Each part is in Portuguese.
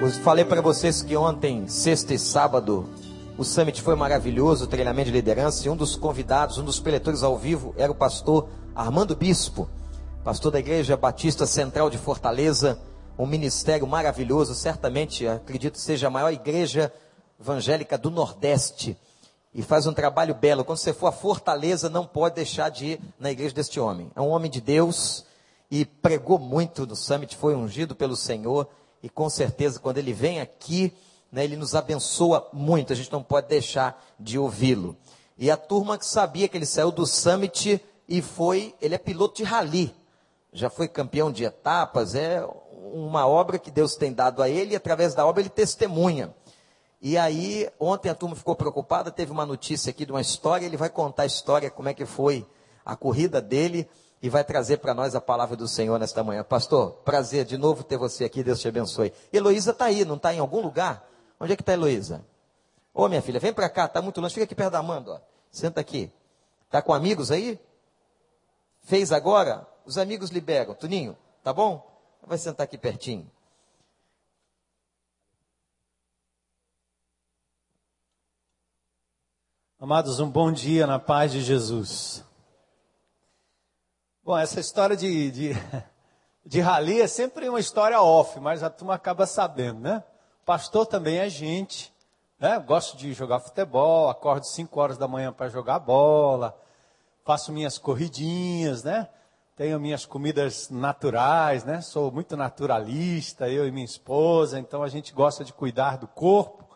Eu falei para vocês que ontem, sexta e sábado, o summit foi maravilhoso, o treinamento de liderança, e um dos convidados, um dos preletores ao vivo, era o pastor Armando Bispo, pastor da Igreja Batista Central de Fortaleza, um ministério maravilhoso, certamente, acredito seja a maior igreja evangélica do Nordeste, e faz um trabalho belo. Quando você for a Fortaleza, não pode deixar de ir na igreja deste homem. É um homem de Deus, e pregou muito no summit, foi ungido pelo Senhor, e com certeza quando ele vem aqui, né, ele nos abençoa muito, a gente não pode deixar de ouvi-lo. E a turma que sabia que ele saiu do summit e foi, ele é piloto de rally, já foi campeão de etapas, é uma obra que Deus tem dado a ele e através da obra ele testemunha. E aí, ontem a turma ficou preocupada, teve uma notícia aqui de uma história, ele vai contar a história, como é que foi a corrida dele, e vai trazer para nós a palavra do Senhor nesta manhã. Pastor, prazer de novo ter você aqui, Deus te abençoe. Heloísa está aí, não está em algum lugar? Onde é que está Heloísa? Ô minha filha, vem para cá, está muito longe, fica aqui perto da Amanda, ó. senta aqui. Está com amigos aí? Fez agora? Os amigos liberam. Tuninho, tá bom? Vai sentar aqui pertinho. Amados, um bom dia na paz de Jesus. Bom, essa história de, de, de rali é sempre uma história off, mas a turma acaba sabendo, né? Pastor também é gente, né? Gosto de jogar futebol, acordo 5 horas da manhã para jogar bola, faço minhas corridinhas, né? Tenho minhas comidas naturais, né? Sou muito naturalista, eu e minha esposa, então a gente gosta de cuidar do corpo,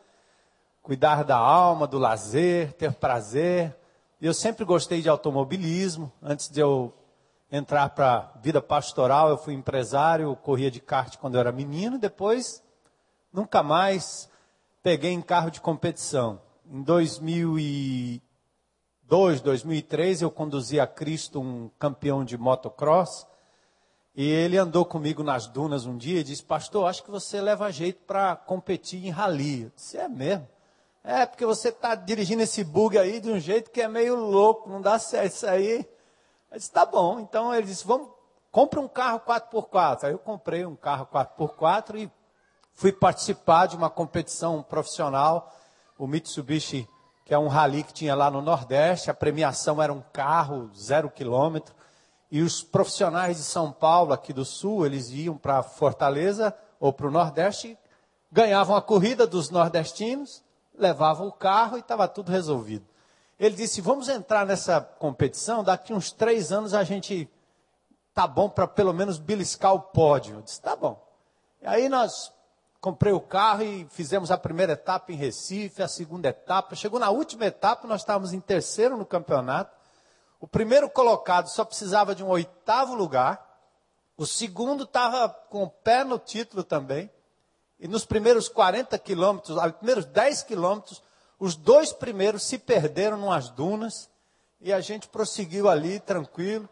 cuidar da alma, do lazer, ter prazer. Eu sempre gostei de automobilismo, antes de eu entrar para a vida pastoral, eu fui empresário, corria de kart quando eu era menino, depois nunca mais peguei em carro de competição. Em 2002, 2003, eu conduzi a Cristo, um campeão de motocross, e ele andou comigo nas dunas um dia e disse, pastor, acho que você leva jeito para competir em rally. Eu disse, é mesmo? É, porque você está dirigindo esse bug aí de um jeito que é meio louco, não dá certo isso aí. Eu disse, tá bom. Então ele disse, vamos, compra um carro 4x4. Aí eu comprei um carro 4x4 e fui participar de uma competição profissional, o Mitsubishi, que é um rally que tinha lá no Nordeste. A premiação era um carro zero quilômetro. E os profissionais de São Paulo, aqui do Sul, eles iam para Fortaleza ou para o Nordeste, ganhavam a corrida dos nordestinos, levavam o carro e estava tudo resolvido. Ele disse: Vamos entrar nessa competição, daqui uns três anos a gente tá bom para pelo menos beliscar o pódio. Eu disse: Tá bom. E aí nós comprei o carro e fizemos a primeira etapa em Recife, a segunda etapa. Chegou na última etapa, nós estávamos em terceiro no campeonato. O primeiro colocado só precisava de um oitavo lugar. O segundo estava com o pé no título também. E nos primeiros 40 quilômetros, nos primeiros 10 quilômetros, os dois primeiros se perderam numas dunas e a gente prosseguiu ali tranquilo.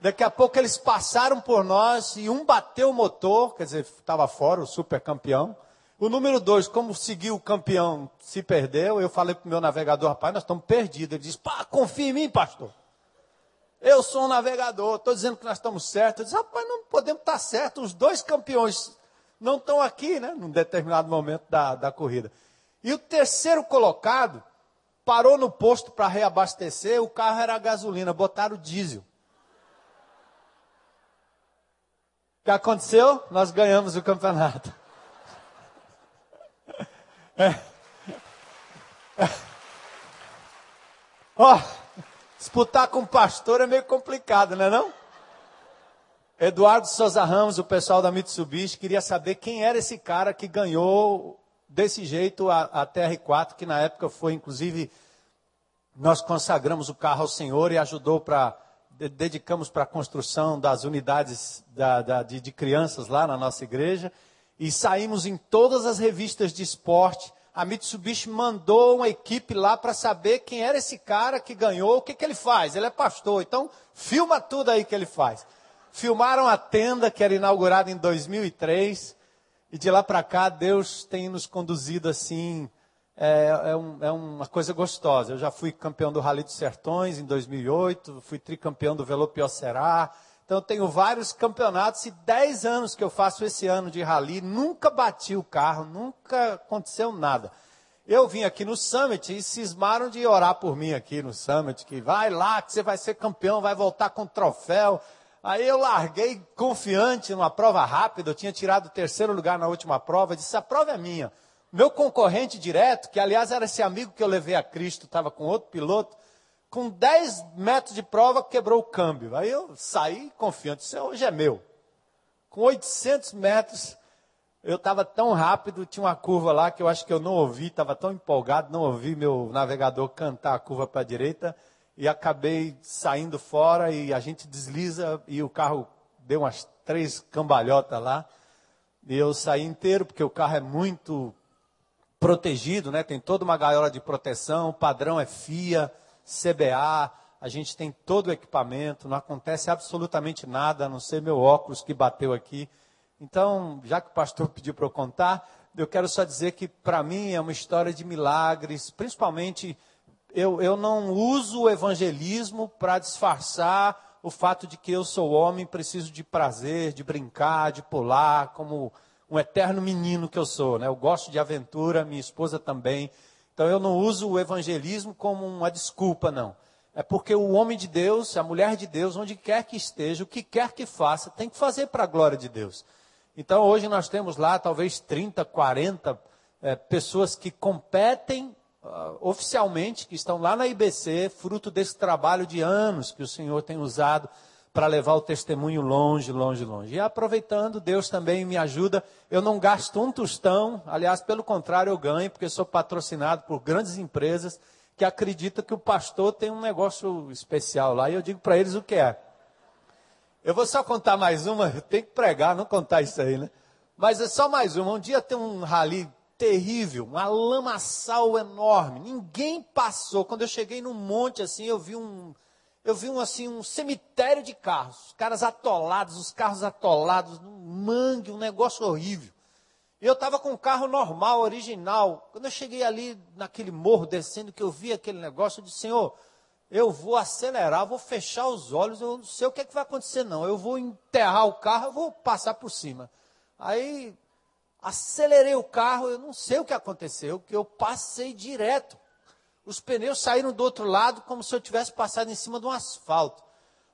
Daqui a pouco eles passaram por nós e um bateu o motor, quer dizer, estava fora, o super campeão. O número dois, como seguiu o campeão, se perdeu. Eu falei para o meu navegador, rapaz, nós estamos perdidos. Ele disse, pá, confia em mim, pastor. Eu sou um navegador, estou dizendo que nós estamos certos. Eu disse, rapaz, não podemos estar certos. Os dois campeões não estão aqui, né? Num determinado momento da, da corrida. E o terceiro colocado parou no posto para reabastecer, o carro era a gasolina, botaram diesel. O que aconteceu? Nós ganhamos o campeonato. É. Ó, oh, disputar com pastor é meio complicado, não é não? Eduardo Souza Ramos, o pessoal da Mitsubishi, queria saber quem era esse cara que ganhou desse jeito a, a TR4, que na época foi, inclusive, nós consagramos o carro ao Senhor e ajudou para, dedicamos para a construção das unidades da, da, de, de crianças lá na nossa igreja. E saímos em todas as revistas de esporte. A Mitsubishi mandou uma equipe lá para saber quem era esse cara que ganhou, o que, que ele faz. Ele é pastor, então filma tudo aí que ele faz. Filmaram a tenda que era inaugurada em 2003 e de lá para cá, Deus tem nos conduzido assim, é, é, um, é, uma coisa gostosa. Eu já fui campeão do Rally dos Sertões em 2008, fui tricampeão do Velopiocerá, Então eu tenho vários campeonatos e 10 anos que eu faço esse ano de rally, nunca bati o carro, nunca aconteceu nada. Eu vim aqui no Summit e cismaram de orar por mim aqui no Summit, que vai lá, que você vai ser campeão, vai voltar com troféu. Aí eu larguei confiante numa prova rápida, eu tinha tirado o terceiro lugar na última prova, disse, a prova é minha. Meu concorrente direto, que aliás era esse amigo que eu levei a Cristo, estava com outro piloto, com 10 metros de prova quebrou o câmbio. Aí eu saí confiante, isso hoje é meu. Com 800 metros, eu estava tão rápido, tinha uma curva lá que eu acho que eu não ouvi, estava tão empolgado, não ouvi meu navegador cantar a curva para a direita e acabei saindo fora e a gente desliza e o carro deu umas três cambalhotas lá. E eu saí inteiro, porque o carro é muito protegido, né? Tem toda uma gaiola de proteção, o padrão é FIA, CBA, a gente tem todo o equipamento, não acontece absolutamente nada, a não ser meu óculos que bateu aqui. Então, já que o pastor pediu para eu contar, eu quero só dizer que para mim é uma história de milagres, principalmente eu, eu não uso o evangelismo para disfarçar o fato de que eu sou homem, preciso de prazer, de brincar, de pular, como um eterno menino que eu sou, né? Eu gosto de aventura, minha esposa também. Então eu não uso o evangelismo como uma desculpa, não. É porque o homem de Deus, a mulher de Deus, onde quer que esteja, o que quer que faça, tem que fazer para a glória de Deus. Então hoje nós temos lá talvez 30, 40 é, pessoas que competem uh, oficialmente, que estão lá na IBC, fruto desse trabalho de anos que o Senhor tem usado para levar o testemunho longe, longe, longe. E aproveitando, Deus também me ajuda. Eu não gasto um tostão, aliás, pelo contrário, eu ganho, porque sou patrocinado por grandes empresas que acreditam que o pastor tem um negócio especial lá. E eu digo para eles o que é. Eu vou só contar mais uma, eu tenho que pregar, não contar isso aí, né? Mas é só mais uma. Um dia tem um rally terrível, uma lamaçal enorme. Ninguém passou. Quando eu cheguei num monte assim, eu vi um eu vi um, assim, um cemitério de carros, os caras atolados, os carros atolados, num mangue, um negócio horrível. E eu estava com um carro normal, original. Quando eu cheguei ali naquele morro descendo, que eu vi aquele negócio, eu disse, Senhor, eu vou acelerar, vou fechar os olhos, eu não sei o que, é que vai acontecer, não. Eu vou enterrar o carro, eu vou passar por cima. Aí acelerei o carro, eu não sei o que aconteceu, que eu passei direto os pneus saíram do outro lado como se eu tivesse passado em cima de um asfalto.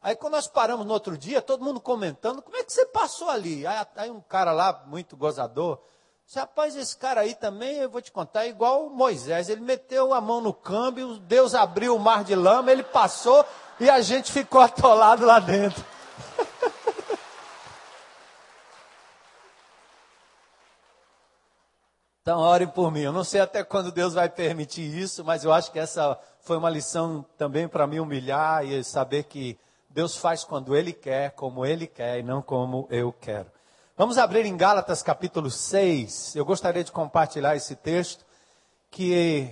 Aí quando nós paramos no outro dia, todo mundo comentando, como é que você passou ali? Aí, aí um cara lá, muito gozador, disse, rapaz, esse cara aí também, eu vou te contar, é igual Moisés, ele meteu a mão no câmbio, Deus abriu o mar de lama, ele passou e a gente ficou atolado lá dentro. Então, orem por mim. Eu não sei até quando Deus vai permitir isso, mas eu acho que essa foi uma lição também para me humilhar e saber que Deus faz quando Ele quer, como Ele quer e não como eu quero. Vamos abrir em Gálatas capítulo 6. Eu gostaria de compartilhar esse texto, que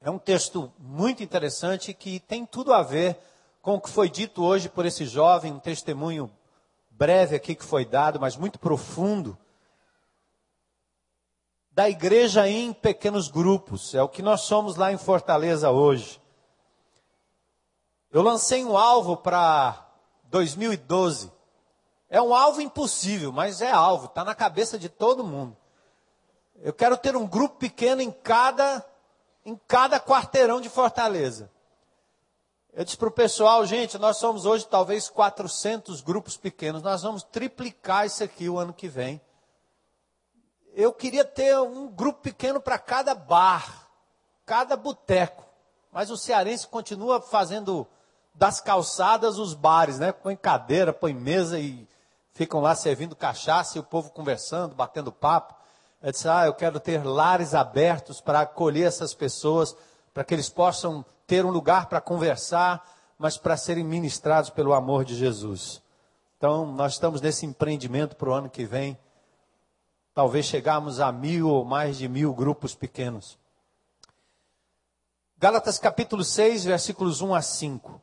é um texto muito interessante que tem tudo a ver com o que foi dito hoje por esse jovem, um testemunho breve aqui que foi dado, mas muito profundo da igreja em pequenos grupos. É o que nós somos lá em Fortaleza hoje. Eu lancei um alvo para 2012. É um alvo impossível, mas é alvo, está na cabeça de todo mundo. Eu quero ter um grupo pequeno em cada, em cada quarteirão de Fortaleza. Eu disse para o pessoal, gente, nós somos hoje talvez 400 grupos pequenos, nós vamos triplicar isso aqui o ano que vem eu queria ter um grupo pequeno para cada bar, cada boteco. Mas o cearense continua fazendo das calçadas os bares, né? Põe cadeira, põe mesa e ficam lá servindo cachaça e o povo conversando, batendo papo. Eu disse, ah, eu quero ter lares abertos para acolher essas pessoas, para que eles possam ter um lugar para conversar, mas para serem ministrados pelo amor de Jesus. Então, nós estamos nesse empreendimento para o ano que vem talvez chegarmos a mil ou mais de mil grupos pequenos. Gálatas capítulo 6, versículos 1 a 5.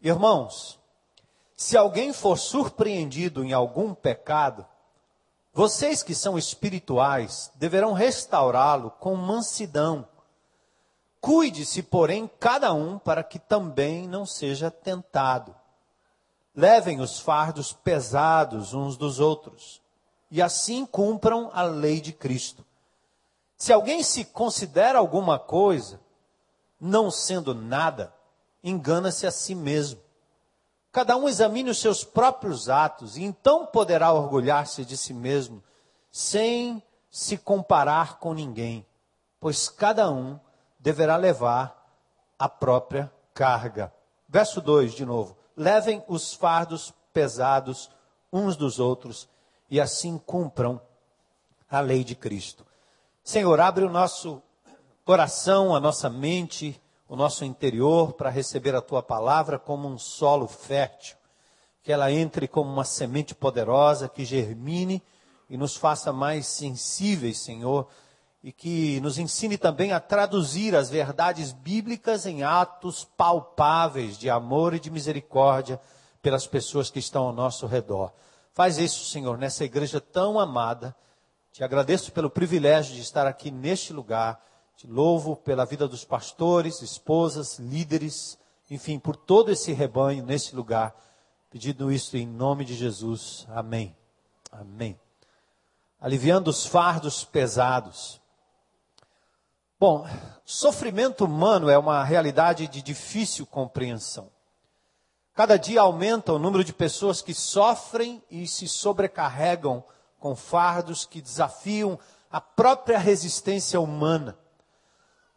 Irmãos, se alguém for surpreendido em algum pecado, vocês que são espirituais deverão restaurá-lo com mansidão. Cuide-se, porém, cada um para que também não seja tentado. levem os fardos pesados uns dos outros, e assim cumpram a lei de Cristo. Se alguém se considera alguma coisa, não sendo nada, engana-se a si mesmo. Cada um examine os seus próprios atos, e então poderá orgulhar-se de si mesmo, sem se comparar com ninguém, pois cada um deverá levar a própria carga. Verso 2 de novo. Levem os fardos pesados uns dos outros e assim cumpram a lei de Cristo. Senhor, abre o nosso coração, a nossa mente, o nosso interior para receber a tua palavra como um solo fértil, que ela entre como uma semente poderosa que germine e nos faça mais sensíveis, Senhor, e que nos ensine também a traduzir as verdades bíblicas em atos palpáveis de amor e de misericórdia pelas pessoas que estão ao nosso redor. Faz isso, Senhor, nessa igreja tão amada. Te agradeço pelo privilégio de estar aqui neste lugar te louvo pela vida dos pastores, esposas, líderes, enfim, por todo esse rebanho nesse lugar. Pedindo isso em nome de Jesus. Amém. Amém. Aliviando os fardos pesados. Bom, sofrimento humano é uma realidade de difícil compreensão. Cada dia aumenta o número de pessoas que sofrem e se sobrecarregam com fardos que desafiam a própria resistência humana.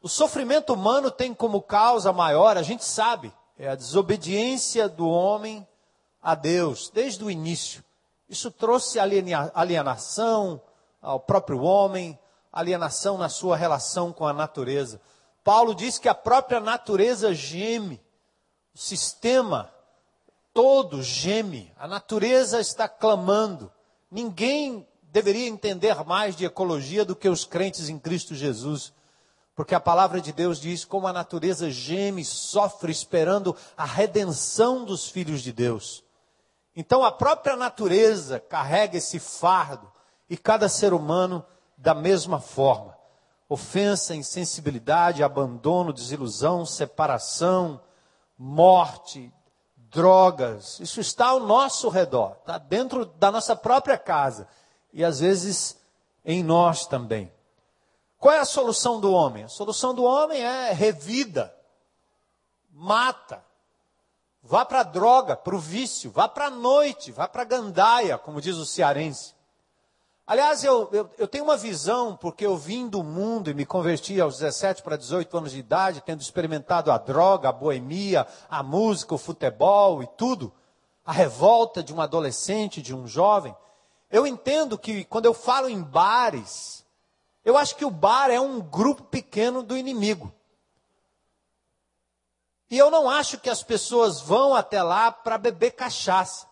O sofrimento humano tem como causa maior, a gente sabe, é a desobediência do homem a Deus, desde o início. Isso trouxe alienação ao próprio homem, alienação na sua relação com a natureza. Paulo diz que a própria natureza geme, o sistema todo geme, a natureza está clamando. Ninguém deveria entender mais de ecologia do que os crentes em Cristo Jesus. Porque a palavra de Deus diz como a natureza geme, sofre esperando a redenção dos filhos de Deus. Então a própria natureza carrega esse fardo e cada ser humano da mesma forma. Ofensa, insensibilidade, abandono, desilusão, separação, morte, drogas, isso está ao nosso redor, está dentro da nossa própria casa e às vezes em nós também. Qual é a solução do homem? A solução do homem é revida, mata, vá para a droga, para o vício, vá para a noite, vá para a gandaia, como diz o cearense. Aliás, eu, eu, eu, tenho uma visão, porque eu vim do mundo e me converti aos 17 para 18 anos de idade, tendo experimentado a droga, a boemia, a música, o futebol e tudo, a revolta de um adolescente, de um jovem. Eu entendo que quando eu falo em bares, eu acho que o bar é um grupo pequeno do inimigo. E eu não acho que as pessoas vão até lá para beber cachaça.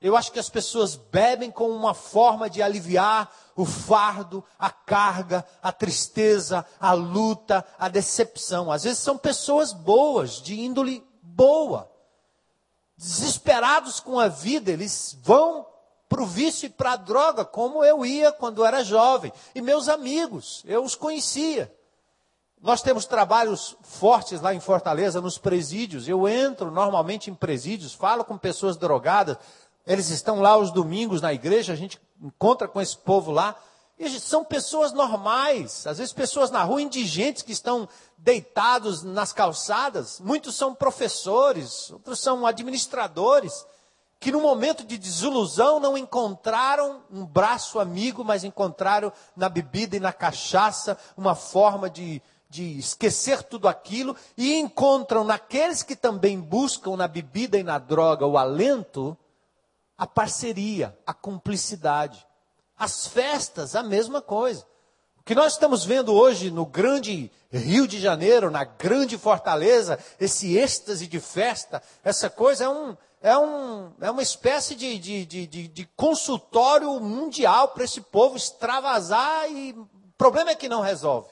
Eu acho que as pessoas bebem como uma forma de aliviar o fardo, a carga, a tristeza, a luta, a decepção. Às vezes são pessoas boas, de índole boa. Desesperados com a vida, eles vão para o vício e para a droga, como eu ia quando era jovem. E meus amigos, eu os conhecia. Nós temos trabalhos fortes lá em Fortaleza, nos presídios. Eu entro normalmente em presídios, falo com pessoas drogadas. Eles estão lá os domingos na igreja, a gente encontra com esse povo lá. E são pessoas normais, às vezes pessoas na rua, indigentes que estão deitados nas calçadas. Muitos são professores, outros são administradores que no momento de desilusão não encontraram um braço amigo, mas encontraram na bebida e na cachaça uma forma de, de esquecer tudo aquilo e encontram naqueles que também buscam na bebida e na droga o alento, a parceria, a cumplicidade. As festas, a mesma coisa. O que nós estamos vendo hoje no grande Rio de Janeiro, na grande Fortaleza, esse êxtase de festa, essa coisa é um, é, um, é uma espécie de, de, de, de, consultório mundial para esse povo extravasar e o problema é que não resolve.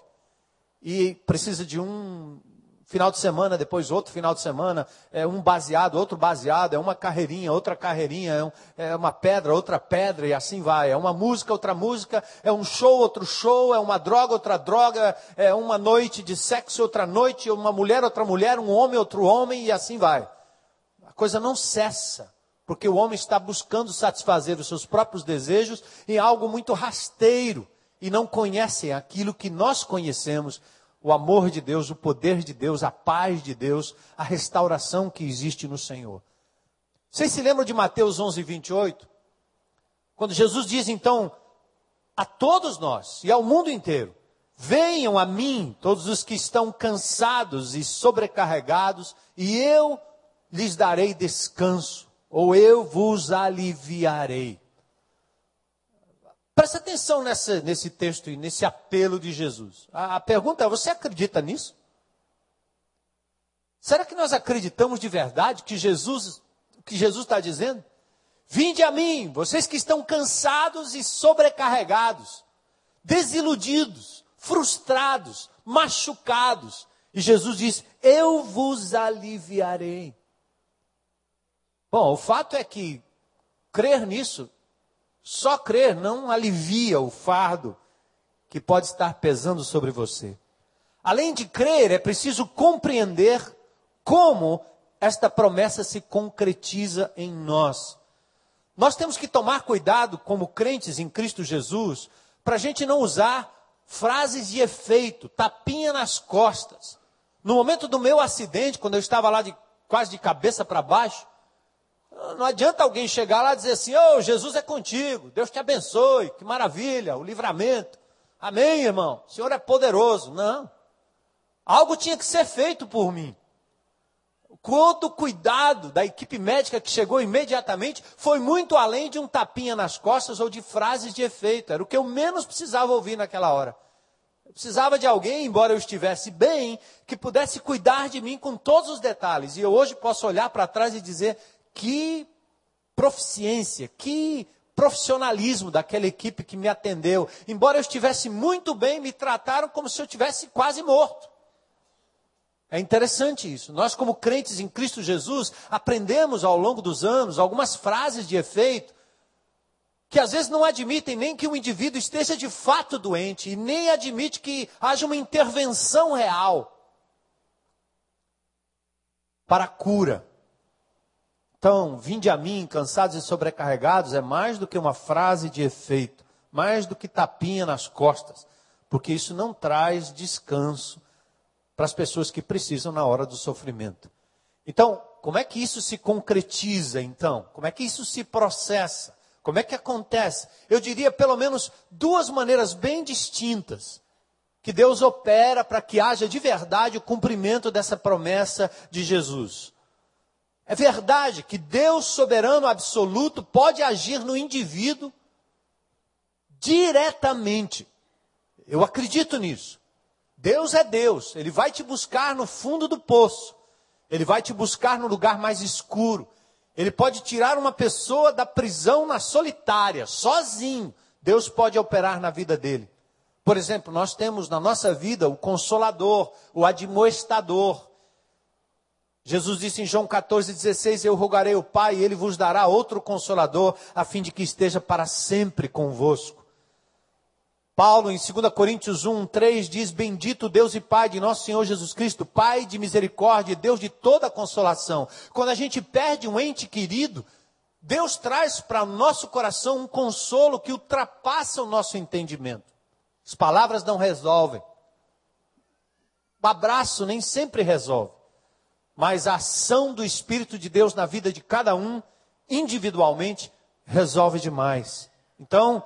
E precisa de um final de semana, depois outro final de semana, é um baseado, outro baseado, é uma carreirinha, outra carreirinha, é, um, é uma pedra, outra pedra, e assim vai. É uma música, outra música, é um show, outro show, é uma droga, outra droga, é uma noite de sexo, outra noite, uma mulher, outra mulher, um homem, outro homem, e assim vai coisa não cessa. porque o homem está buscando satisfazer os seus próprios desejos em algo muito rasteiro e não conhecem aquilo que nós conhecemos, o amor de Deus, o poder de Deus, a paz de Deus, a restauração que existe no Senhor. Vocês se lembram de Mateus 11, 28? Quando Jesus diz então a todos nós e ao mundo inteiro: Venham a mim todos os que estão cansados e sobrecarregados, e eu lhes darei descanso, ou eu vos aliviarei. Presta atenção nessa, nesse texto e nesse apelo de Jesus. A, a pergunta é: você acredita nisso? Será que nós acreditamos de verdade que Jesus, que Jesus está dizendo? Vinde a mim, vocês que estão cansados e sobrecarregados, desiludidos, frustrados, machucados. E Jesus diz: Eu vos aliviarei. Bom, o fato é que crer nisso só crer não alivia o fardo que pode estar pesando sobre você. Além de crer, é preciso compreender como esta promessa se concretiza em nós. Nós temos que tomar cuidado, como crentes em Cristo Jesus, para a gente não usar frases de efeito, tapinha nas costas. No momento do meu acidente, quando eu estava lá de, quase de cabeça para baixo, não adianta alguém chegar lá e dizer assim: Ô, oh, Jesus é contigo, Deus te abençoe, que maravilha, o livramento. Amém, irmão? O Senhor é poderoso. Não. Algo tinha que ser feito por mim. Quanto cuidado da equipe médica que chegou imediatamente foi muito além de um tapinha nas costas ou de frases de efeito. Era o que eu menos precisava ouvir naquela hora. Eu precisava de alguém, embora eu estivesse bem, que pudesse cuidar de mim com todos os detalhes. E eu hoje posso olhar para trás e dizer: que proficiência, que profissionalismo daquela equipe que me atendeu. Embora eu estivesse muito bem, me trataram como se eu tivesse quase morto. É interessante isso. Nós, como crentes em Cristo Jesus, aprendemos ao longo dos anos algumas frases de efeito que às vezes não admitem nem que o indivíduo esteja de fato doente e nem admite que haja uma intervenção real para a cura. Então, vinde a mim, cansados e sobrecarregados, é mais do que uma frase de efeito, mais do que tapinha nas costas, porque isso não traz descanso para as pessoas que precisam na hora do sofrimento. Então, como é que isso se concretiza, então? Como é que isso se processa? Como é que acontece? Eu diria pelo menos duas maneiras bem distintas que Deus opera para que haja de verdade o cumprimento dessa promessa de Jesus. É verdade que Deus soberano absoluto pode agir no indivíduo diretamente. Eu acredito nisso. Deus é Deus, ele vai te buscar no fundo do poço. Ele vai te buscar no lugar mais escuro. Ele pode tirar uma pessoa da prisão na solitária, sozinho. Deus pode operar na vida dele. Por exemplo, nós temos na nossa vida o consolador, o admoestador, Jesus disse em João 14,16: Eu rogarei ao Pai, e ele vos dará outro consolador, a fim de que esteja para sempre convosco. Paulo, em 2 Coríntios 1, 3, diz: Bendito Deus e Pai de nosso Senhor Jesus Cristo, Pai de misericórdia, Deus de toda consolação. Quando a gente perde um ente querido, Deus traz para o nosso coração um consolo que ultrapassa o nosso entendimento. As palavras não resolvem. O abraço nem sempre resolve mas a ação do Espírito de Deus na vida de cada um, individualmente, resolve demais. Então,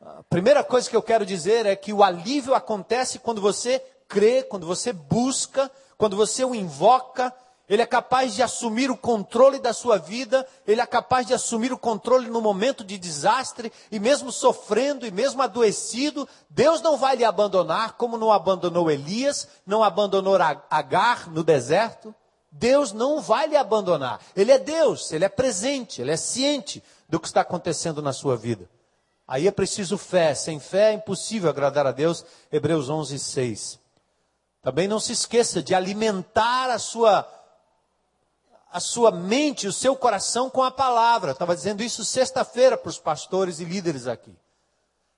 a primeira coisa que eu quero dizer é que o alívio acontece quando você crê, quando você busca, quando você o invoca. Ele é capaz de assumir o controle da sua vida, ele é capaz de assumir o controle no momento de desastre, e mesmo sofrendo, e mesmo adoecido, Deus não vai lhe abandonar, como não abandonou Elias, não abandonou Agar no deserto. Deus não vai lhe abandonar. Ele é Deus, ele é presente, ele é ciente do que está acontecendo na sua vida. Aí é preciso fé. Sem fé é impossível agradar a Deus. Hebreus 11, 6. Também não se esqueça de alimentar a sua, a sua mente, o seu coração com a palavra. Eu estava dizendo isso sexta-feira para os pastores e líderes aqui.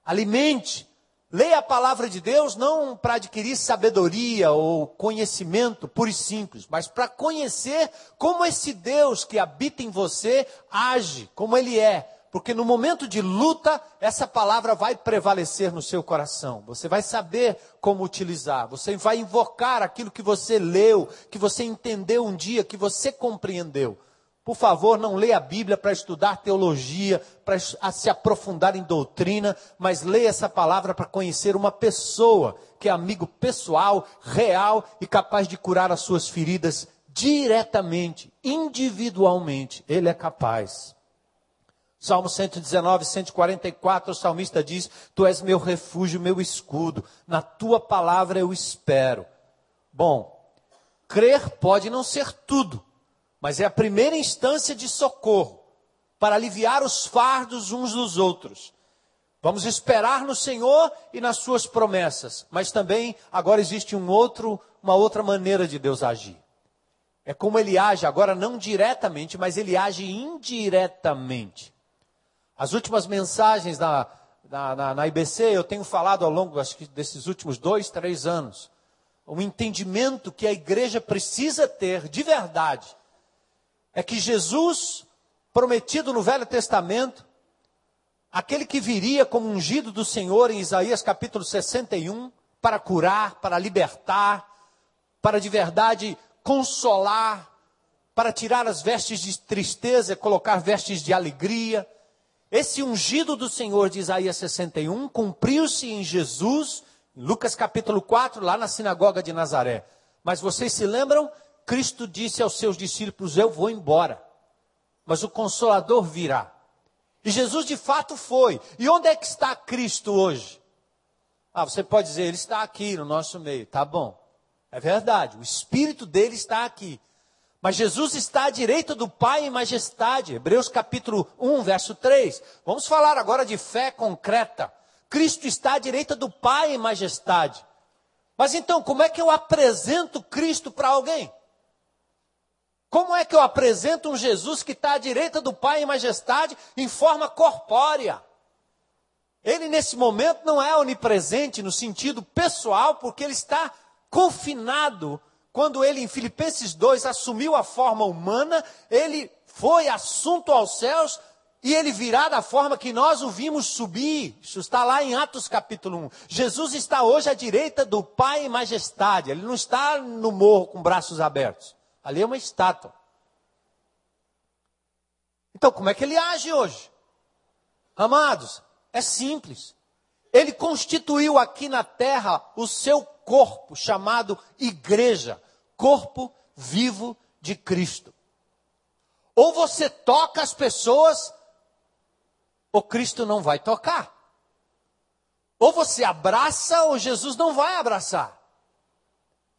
Alimente Leia a palavra de Deus não para adquirir sabedoria ou conhecimento puro e simples, mas para conhecer como esse Deus que habita em você age, como ele é. Porque no momento de luta, essa palavra vai prevalecer no seu coração. Você vai saber como utilizar. Você vai invocar aquilo que você leu, que você entendeu um dia, que você compreendeu. Por favor, não leia a Bíblia para estudar teologia, para se aprofundar em doutrina, mas leia essa palavra para conhecer uma pessoa que é amigo pessoal, real e capaz de curar as suas feridas diretamente, individualmente. Ele é capaz. Salmo 119, 144, o salmista diz: Tu és meu refúgio, meu escudo, na tua palavra eu espero. Bom, crer pode não ser tudo mas é a primeira instância de socorro para aliviar os fardos uns dos outros. Vamos esperar no Senhor e nas suas promessas, mas também agora existe um outro, uma outra maneira de Deus agir. É como ele age agora não diretamente, mas ele age indiretamente. As últimas mensagens na, na, na, na IBC eu tenho falado ao longo acho que desses últimos dois, três anos. O entendimento que a igreja precisa ter de verdade é que Jesus, prometido no Velho Testamento, aquele que viria como ungido do Senhor em Isaías capítulo 61, para curar, para libertar, para de verdade consolar, para tirar as vestes de tristeza e colocar vestes de alegria. Esse ungido do Senhor de Isaías 61 cumpriu-se em Jesus, em Lucas capítulo 4, lá na sinagoga de Nazaré. Mas vocês se lembram Cristo disse aos seus discípulos: Eu vou embora, mas o Consolador virá. E Jesus de fato foi. E onde é que está Cristo hoje? Ah, você pode dizer, ele está aqui no nosso meio. Tá bom. É verdade, o Espírito dele está aqui. Mas Jesus está à direita do Pai em majestade. Hebreus capítulo 1, verso 3. Vamos falar agora de fé concreta. Cristo está à direita do Pai em majestade. Mas então, como é que eu apresento Cristo para alguém? Como é que eu apresento um Jesus que está à direita do Pai em majestade em forma corpórea? Ele, nesse momento, não é onipresente no sentido pessoal, porque ele está confinado. Quando ele, em Filipenses 2, assumiu a forma humana, ele foi assunto aos céus e ele virá da forma que nós o vimos subir. Isso está lá em Atos capítulo 1. Jesus está hoje à direita do Pai em majestade. Ele não está no morro com braços abertos. Ali é uma estátua. Então, como é que ele age hoje? Amados, é simples. Ele constituiu aqui na terra o seu corpo, chamado igreja, corpo vivo de Cristo. Ou você toca as pessoas, ou Cristo não vai tocar. Ou você abraça, ou Jesus não vai abraçar.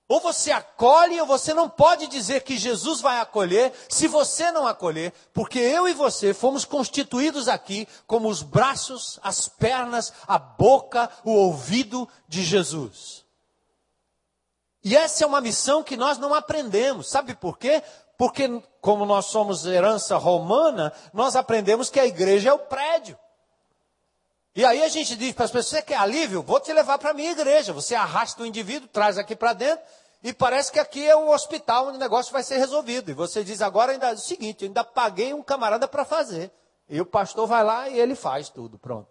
Ou você acolhe, ou você não pode dizer que Jesus vai acolher se você não acolher, porque eu e você fomos constituídos aqui como os braços, as pernas, a boca, o ouvido de Jesus. E essa é uma missão que nós não aprendemos. Sabe por quê? Porque, como nós somos herança romana, nós aprendemos que a igreja é o prédio. E aí a gente diz para as pessoas: você quer alívio? Vou te levar para a minha igreja. Você arrasta o indivíduo, traz aqui para dentro, e parece que aqui é o hospital onde o negócio vai ser resolvido. E você diz agora ainda o seguinte: ainda paguei um camarada para fazer. E o pastor vai lá e ele faz tudo, pronto.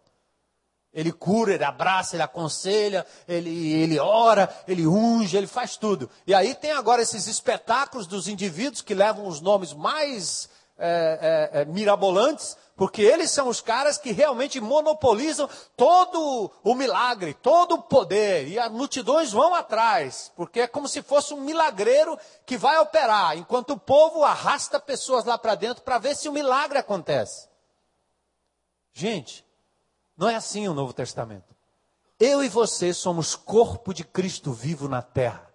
Ele cura, ele abraça, ele aconselha, ele, ele ora, ele unge, ele faz tudo. E aí tem agora esses espetáculos dos indivíduos que levam os nomes mais é, é, mirabolantes, porque eles são os caras que realmente monopolizam todo o milagre, todo o poder, e as multidões vão atrás, porque é como se fosse um milagreiro que vai operar, enquanto o povo arrasta pessoas lá para dentro para ver se o milagre acontece. Gente, não é assim o Novo Testamento. Eu e você somos corpo de Cristo vivo na terra.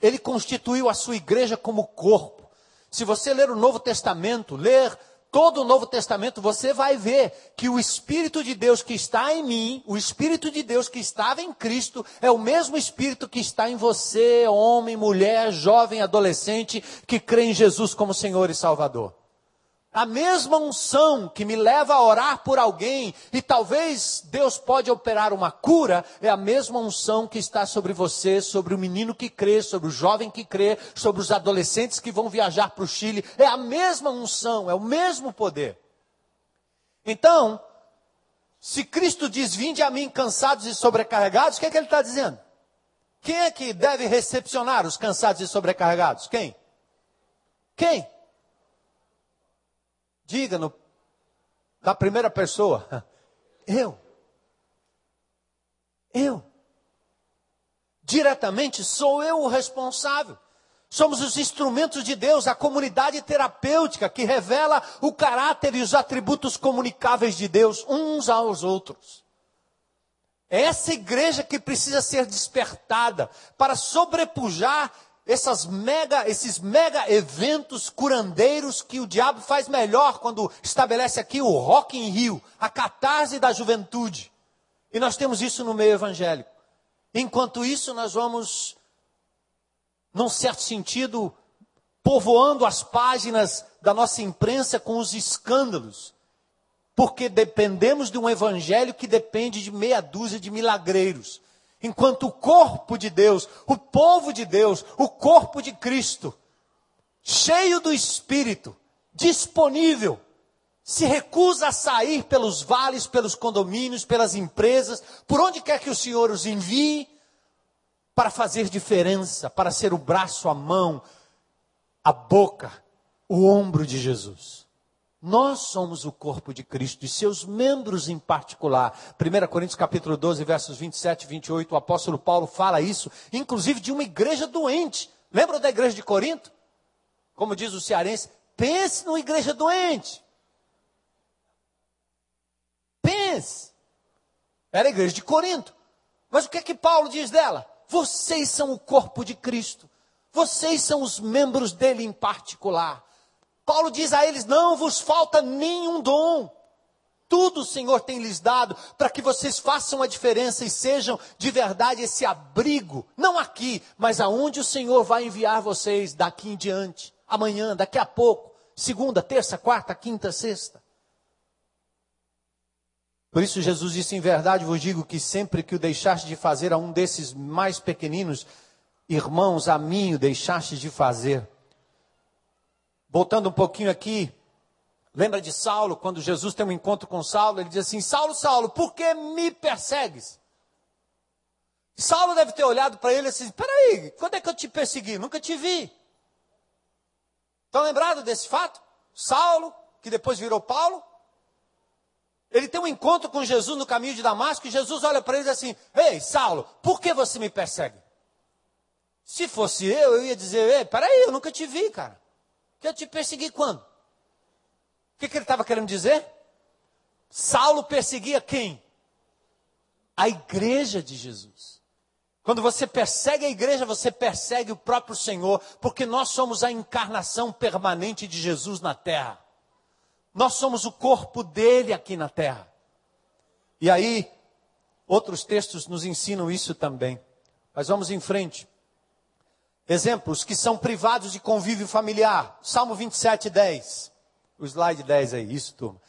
Ele constituiu a sua igreja como corpo. Se você ler o Novo Testamento, ler todo o Novo Testamento, você vai ver que o Espírito de Deus que está em mim, o Espírito de Deus que estava em Cristo, é o mesmo Espírito que está em você, homem, mulher, jovem, adolescente, que crê em Jesus como Senhor e Salvador. A mesma unção que me leva a orar por alguém e talvez Deus pode operar uma cura, é a mesma unção que está sobre você, sobre o menino que crê, sobre o jovem que crê, sobre os adolescentes que vão viajar para o Chile. É a mesma unção, é o mesmo poder. Então, se Cristo diz: Vinde a mim cansados e sobrecarregados, o que, é que ele está dizendo? Quem é que deve recepcionar os cansados e sobrecarregados? Quem? Quem? Diga no, da primeira pessoa. Eu. Eu. Diretamente sou eu o responsável. Somos os instrumentos de Deus, a comunidade terapêutica que revela o caráter e os atributos comunicáveis de Deus uns aos outros. É essa igreja que precisa ser despertada para sobrepujar essas mega, esses mega eventos curandeiros que o diabo faz melhor quando estabelece aqui o Rock in Rio, a catarse da juventude. E nós temos isso no meio evangélico. Enquanto isso, nós vamos, num certo sentido, povoando as páginas da nossa imprensa com os escândalos, porque dependemos de um evangelho que depende de meia dúzia de milagreiros enquanto o corpo de Deus, o povo de Deus, o corpo de Cristo, cheio do Espírito, disponível, se recusa a sair pelos vales, pelos condomínios, pelas empresas, por onde quer que o Senhor os envie, para fazer diferença, para ser o braço, a mão, a boca, o ombro de Jesus. Nós somos o corpo de Cristo e seus membros em particular. 1 Coríntios capítulo 12, versos 27 e 28, o apóstolo Paulo fala isso, inclusive de uma igreja doente. Lembra da igreja de Corinto? Como diz o cearense, pense numa igreja doente. Pense. Era a igreja de Corinto. Mas o que é que Paulo diz dela? Vocês são o corpo de Cristo. Vocês são os membros dele em particular. Paulo diz a eles: não vos falta nenhum dom. Tudo o Senhor tem lhes dado para que vocês façam a diferença e sejam de verdade esse abrigo, não aqui, mas aonde o Senhor vai enviar vocês daqui em diante, amanhã, daqui a pouco, segunda, terça, quarta, quinta, sexta. Por isso Jesus disse: em verdade vos digo que sempre que o deixaste de fazer a um desses mais pequeninos, irmãos, a mim o deixaste de fazer. Voltando um pouquinho aqui, lembra de Saulo, quando Jesus tem um encontro com Saulo, ele diz assim: Saulo, Saulo, por que me persegues? Saulo deve ter olhado para ele assim: peraí, quando é que eu te persegui? Nunca te vi. Estão lembrados desse fato? Saulo, que depois virou Paulo, ele tem um encontro com Jesus no caminho de Damasco e Jesus olha para ele assim: Ei, Saulo, por que você me persegue? Se fosse eu, eu ia dizer: Ei, peraí, eu nunca te vi, cara. Eu te persegui quando? O que, que ele estava querendo dizer? Saulo perseguia quem? A igreja de Jesus. Quando você persegue a igreja, você persegue o próprio Senhor, porque nós somos a encarnação permanente de Jesus na terra. Nós somos o corpo dele aqui na terra. E aí, outros textos nos ensinam isso também. Mas vamos em frente. Exemplos que são privados de convívio familiar. Salmo 27, 10. O slide 10 aí, isso, turma.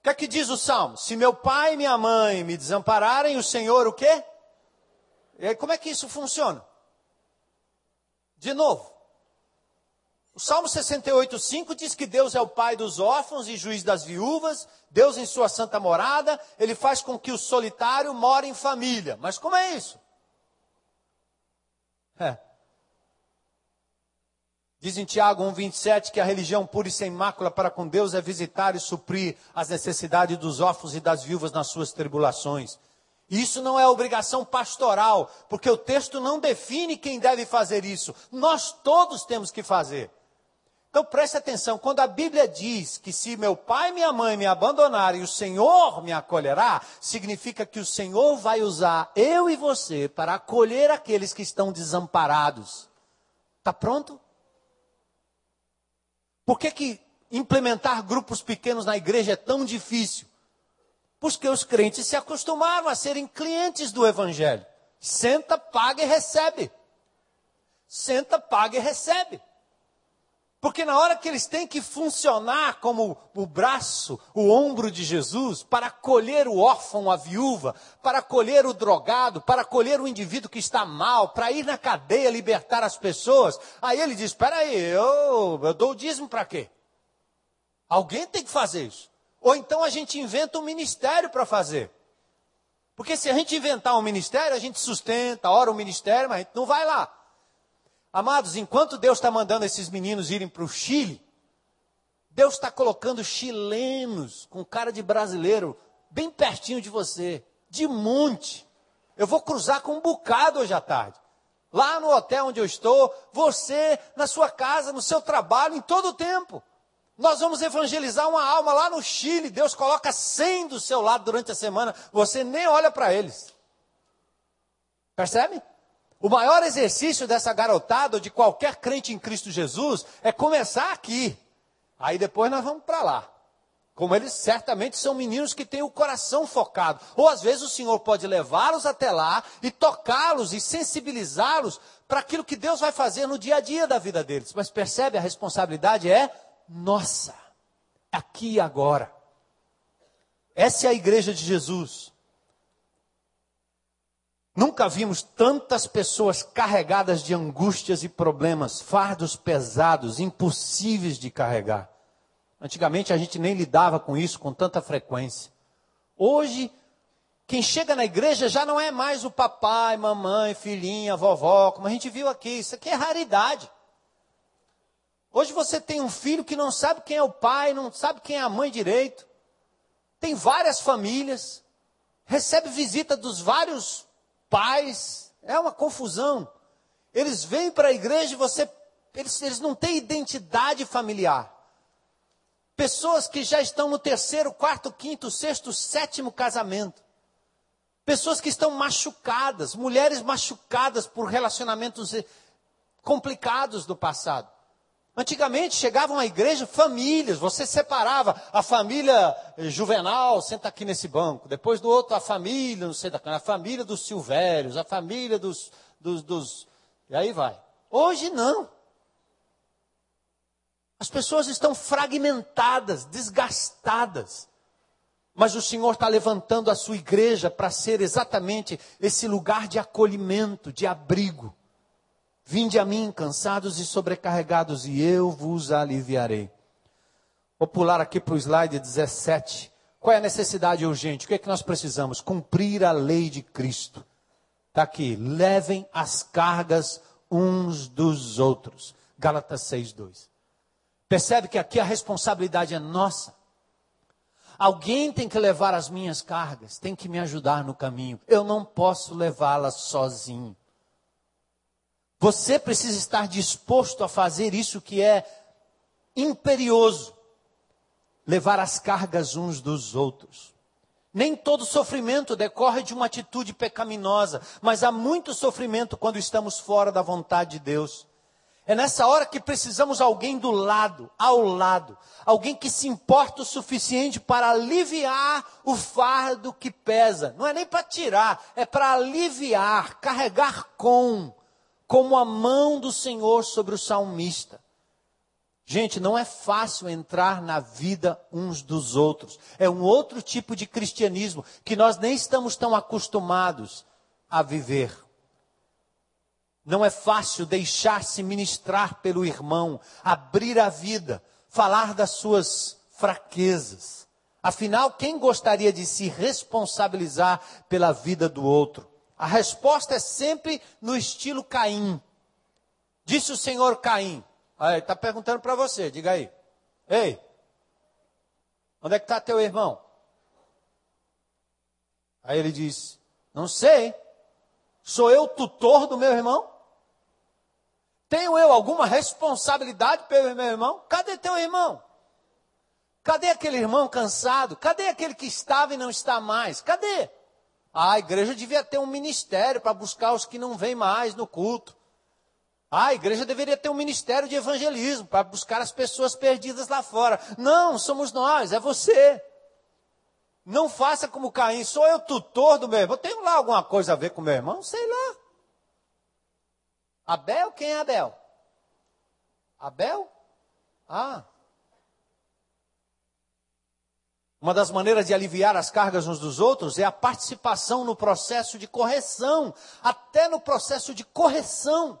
O que é que diz o Salmo? Se meu pai e minha mãe me desampararem, o Senhor o quê? E aí, como é que isso funciona? De novo. O Salmo 68, 5 diz que Deus é o pai dos órfãos e juiz das viúvas, Deus em sua santa morada, ele faz com que o solitário more em família. Mas como é isso? É. Diz em Tiago 1,27 que a religião pura e sem mácula para com Deus é visitar e suprir as necessidades dos órfãos e das viúvas nas suas tribulações. Isso não é obrigação pastoral, porque o texto não define quem deve fazer isso. Nós todos temos que fazer. Então preste atenção, quando a Bíblia diz que se meu pai e minha mãe me abandonarem, o Senhor me acolherá, significa que o Senhor vai usar eu e você para acolher aqueles que estão desamparados. Está pronto? Por que, que implementar grupos pequenos na igreja é tão difícil? Porque os crentes se acostumaram a serem clientes do Evangelho. Senta, paga e recebe. Senta, paga e recebe. Porque na hora que eles têm que funcionar como o braço, o ombro de Jesus, para acolher o órfão, a viúva, para acolher o drogado, para acolher o indivíduo que está mal, para ir na cadeia libertar as pessoas, aí ele diz: espera aí, eu, eu dou o dízimo para quê? Alguém tem que fazer isso. Ou então a gente inventa um ministério para fazer. Porque se a gente inventar um ministério, a gente sustenta, ora o ministério, mas a gente não vai lá. Amados, enquanto Deus está mandando esses meninos irem para o Chile, Deus está colocando chilenos com cara de brasileiro bem pertinho de você, de monte. Eu vou cruzar com um bocado hoje à tarde. Lá no hotel onde eu estou, você, na sua casa, no seu trabalho, em todo o tempo. Nós vamos evangelizar uma alma lá no Chile. Deus coloca 100 do seu lado durante a semana. Você nem olha para eles. Percebe? O maior exercício dessa garotada, de qualquer crente em Cristo Jesus, é começar aqui. Aí depois nós vamos para lá. Como eles certamente são meninos que têm o coração focado. Ou às vezes o Senhor pode levá-los até lá e tocá-los e sensibilizá-los para aquilo que Deus vai fazer no dia a dia da vida deles. Mas percebe, a responsabilidade é nossa, aqui e agora. Essa é a igreja de Jesus. Nunca vimos tantas pessoas carregadas de angústias e problemas, fardos pesados, impossíveis de carregar. Antigamente a gente nem lidava com isso com tanta frequência. Hoje, quem chega na igreja já não é mais o papai, mamãe, filhinha, vovó, como a gente viu aqui. Isso aqui é raridade. Hoje você tem um filho que não sabe quem é o pai, não sabe quem é a mãe direito. Tem várias famílias, recebe visita dos vários pais, é uma confusão. Eles vêm para a igreja e você, eles, eles não têm identidade familiar. Pessoas que já estão no terceiro, quarto, quinto, sexto, sétimo casamento. Pessoas que estão machucadas, mulheres machucadas por relacionamentos eh, complicados do passado. Antigamente chegavam à igreja famílias, você separava a família eh, juvenal, senta aqui nesse banco, depois do outro a família, não sei da a família dos Silvérios, a família dos, dos, dos. E aí vai. Hoje não. As pessoas estão fragmentadas, desgastadas. Mas o Senhor está levantando a sua igreja para ser exatamente esse lugar de acolhimento, de abrigo. Vinde a mim, cansados e sobrecarregados, e eu vos aliviarei. Vou pular aqui para o slide 17. Qual é a necessidade urgente? O que é que nós precisamos? Cumprir a lei de Cristo. Está aqui. Levem as cargas uns dos outros. Gálatas 6,2. Percebe que aqui a responsabilidade é nossa. Alguém tem que levar as minhas cargas, tem que me ajudar no caminho. Eu não posso levá-las sozinho. Você precisa estar disposto a fazer isso que é imperioso levar as cargas uns dos outros. Nem todo sofrimento decorre de uma atitude pecaminosa, mas há muito sofrimento quando estamos fora da vontade de Deus. É nessa hora que precisamos alguém do lado, ao lado, alguém que se importa o suficiente para aliviar o fardo que pesa. Não é nem para tirar, é para aliviar, carregar com como a mão do Senhor sobre o salmista. Gente, não é fácil entrar na vida uns dos outros. É um outro tipo de cristianismo que nós nem estamos tão acostumados a viver. Não é fácil deixar-se ministrar pelo irmão, abrir a vida, falar das suas fraquezas. Afinal, quem gostaria de se responsabilizar pela vida do outro? A resposta é sempre no estilo Caim. Disse o Senhor Caim. Aí, está perguntando para você, diga aí. Ei, onde é que está teu irmão? Aí ele diz: Não sei. Sou eu tutor do meu irmão? Tenho eu alguma responsabilidade pelo meu irmão? Cadê teu irmão? Cadê aquele irmão cansado? Cadê aquele que estava e não está mais? Cadê? A igreja devia ter um ministério para buscar os que não vêm mais no culto. A igreja deveria ter um ministério de evangelismo para buscar as pessoas perdidas lá fora. Não, somos nós, é você. Não faça como Caim, sou eu tutor do meu irmão. Tenho lá alguma coisa a ver com meu irmão? Sei lá. Abel, quem é Abel? Abel? Ah. Uma das maneiras de aliviar as cargas uns dos outros é a participação no processo de correção, até no processo de correção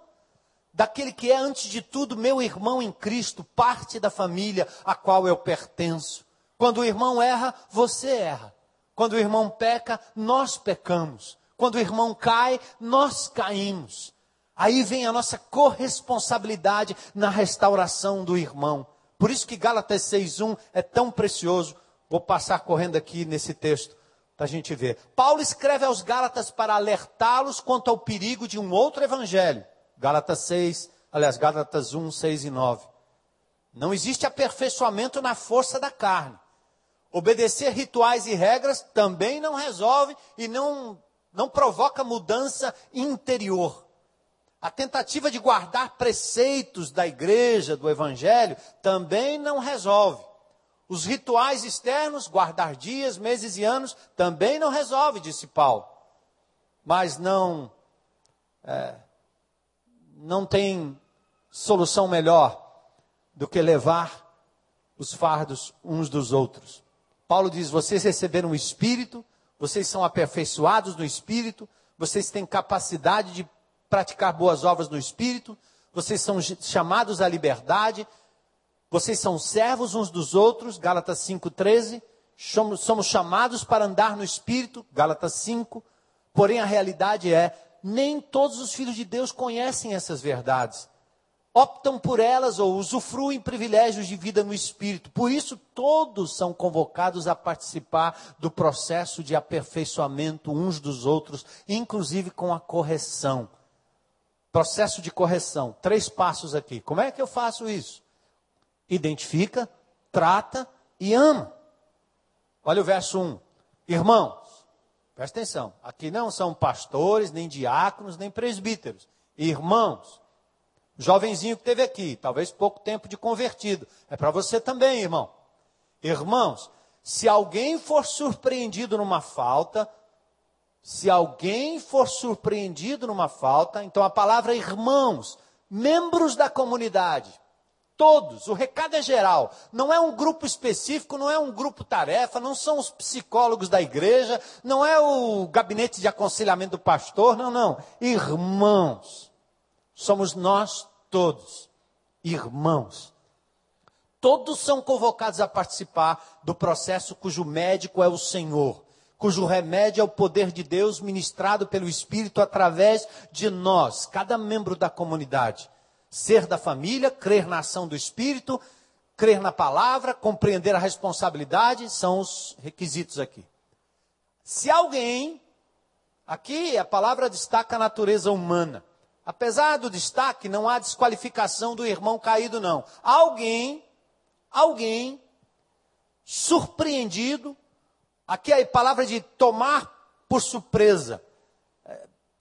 daquele que é, antes de tudo, meu irmão em Cristo, parte da família a qual eu pertenço. Quando o irmão erra, você erra. Quando o irmão peca, nós pecamos. Quando o irmão cai, nós caímos. Aí vem a nossa corresponsabilidade na restauração do irmão. Por isso que Gálatas 6:1 é tão precioso. Vou passar correndo aqui nesse texto para a gente ver. Paulo escreve aos Gálatas para alertá-los quanto ao perigo de um outro evangelho. Gálatas 6, aliás, Gálatas 1, 6 e 9. Não existe aperfeiçoamento na força da carne. Obedecer rituais e regras também não resolve e não, não provoca mudança interior. A tentativa de guardar preceitos da igreja, do evangelho, também não resolve. Os rituais externos, guardar dias, meses e anos, também não resolve, disse Paulo. Mas não é, não tem solução melhor do que levar os fardos uns dos outros. Paulo diz: vocês receberam o Espírito, vocês são aperfeiçoados no Espírito, vocês têm capacidade de praticar boas obras no Espírito, vocês são chamados à liberdade, vocês são servos uns dos outros, Gálatas 5,13. Somos, somos chamados para andar no Espírito, Gálatas 5. Porém, a realidade é nem todos os filhos de Deus conhecem essas verdades. Optam por elas ou usufruem privilégios de vida no espírito. Por isso, todos são convocados a participar do processo de aperfeiçoamento uns dos outros, inclusive com a correção. Processo de correção. Três passos aqui. Como é que eu faço isso? Identifica, trata e ama. Olha o verso 1. Irmão, Presta atenção, aqui não são pastores, nem diáconos, nem presbíteros. Irmãos, jovenzinho que teve aqui, talvez pouco tempo de convertido, é para você também, irmão. Irmãos, se alguém for surpreendido numa falta, se alguém for surpreendido numa falta, então a palavra irmãos, membros da comunidade, Todos, o recado é geral. Não é um grupo específico, não é um grupo tarefa, não são os psicólogos da igreja, não é o gabinete de aconselhamento do pastor, não, não. Irmãos. Somos nós todos. Irmãos. Todos são convocados a participar do processo cujo médico é o Senhor, cujo remédio é o poder de Deus ministrado pelo Espírito através de nós, cada membro da comunidade ser da família, crer na ação do Espírito, crer na palavra, compreender a responsabilidade, são os requisitos aqui. Se alguém, aqui a palavra destaca a natureza humana. Apesar do destaque, não há desqualificação do irmão caído, não. Alguém, alguém, surpreendido, aqui a palavra de tomar por surpresa,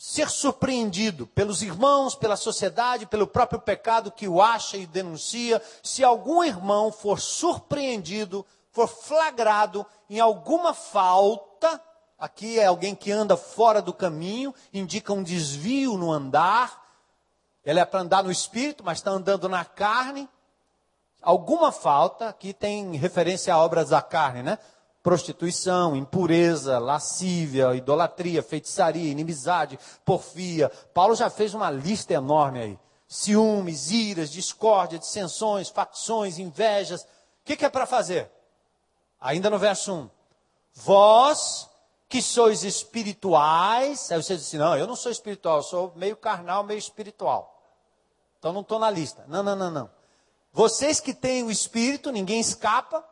ser surpreendido pelos irmãos, pela sociedade, pelo próprio pecado que o acha e denuncia, se algum irmão for surpreendido, for flagrado em alguma falta, aqui é alguém que anda fora do caminho, indica um desvio no andar, ele é para andar no espírito, mas está andando na carne, alguma falta, aqui tem referência a obras da carne, né? Prostituição, impureza, lascívia, idolatria, feitiçaria, inimizade, porfia. Paulo já fez uma lista enorme aí. Ciúmes, iras, discórdia, dissensões, facções, invejas. O que, que é para fazer? Ainda no verso 1. Vós que sois espirituais. Aí você diz assim: não, eu não sou espiritual, eu sou meio carnal, meio espiritual. Então não estou na lista. Não, não, não, não. Vocês que têm o espírito, ninguém escapa.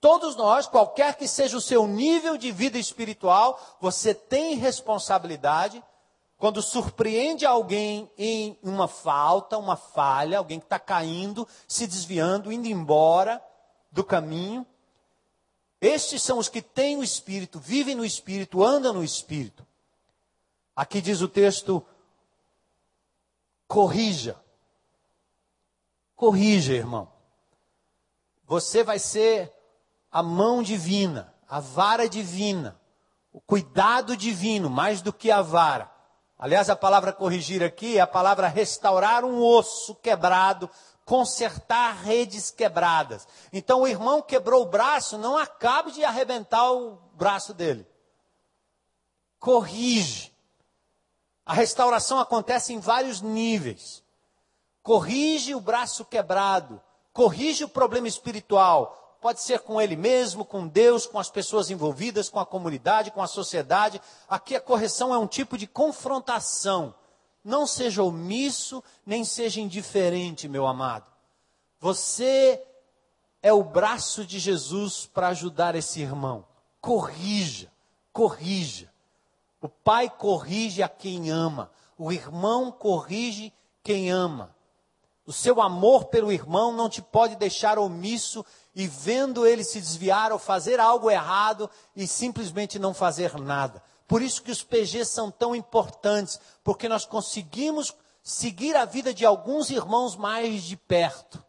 Todos nós, qualquer que seja o seu nível de vida espiritual, você tem responsabilidade quando surpreende alguém em uma falta, uma falha, alguém que está caindo, se desviando, indo embora do caminho. Estes são os que têm o Espírito, vivem no Espírito, andam no Espírito. Aqui diz o texto: corrija. Corrija, irmão. Você vai ser a mão divina, a vara divina, o cuidado divino, mais do que a vara. Aliás, a palavra corrigir aqui é a palavra restaurar um osso quebrado, consertar redes quebradas. Então o irmão quebrou o braço, não acabe de arrebentar o braço dele. Corrige. A restauração acontece em vários níveis. Corrige o braço quebrado, corrige o problema espiritual. Pode ser com ele mesmo, com Deus, com as pessoas envolvidas, com a comunidade, com a sociedade. Aqui a correção é um tipo de confrontação não seja omisso, nem seja indiferente, meu amado. Você é o braço de Jesus para ajudar esse irmão. Corrija, corrija. O pai corrige a quem ama. O irmão corrige quem ama. O seu amor pelo irmão não te pode deixar omisso e vendo ele se desviar ou fazer algo errado e simplesmente não fazer nada. Por isso que os PGs são tão importantes, porque nós conseguimos seguir a vida de alguns irmãos mais de perto.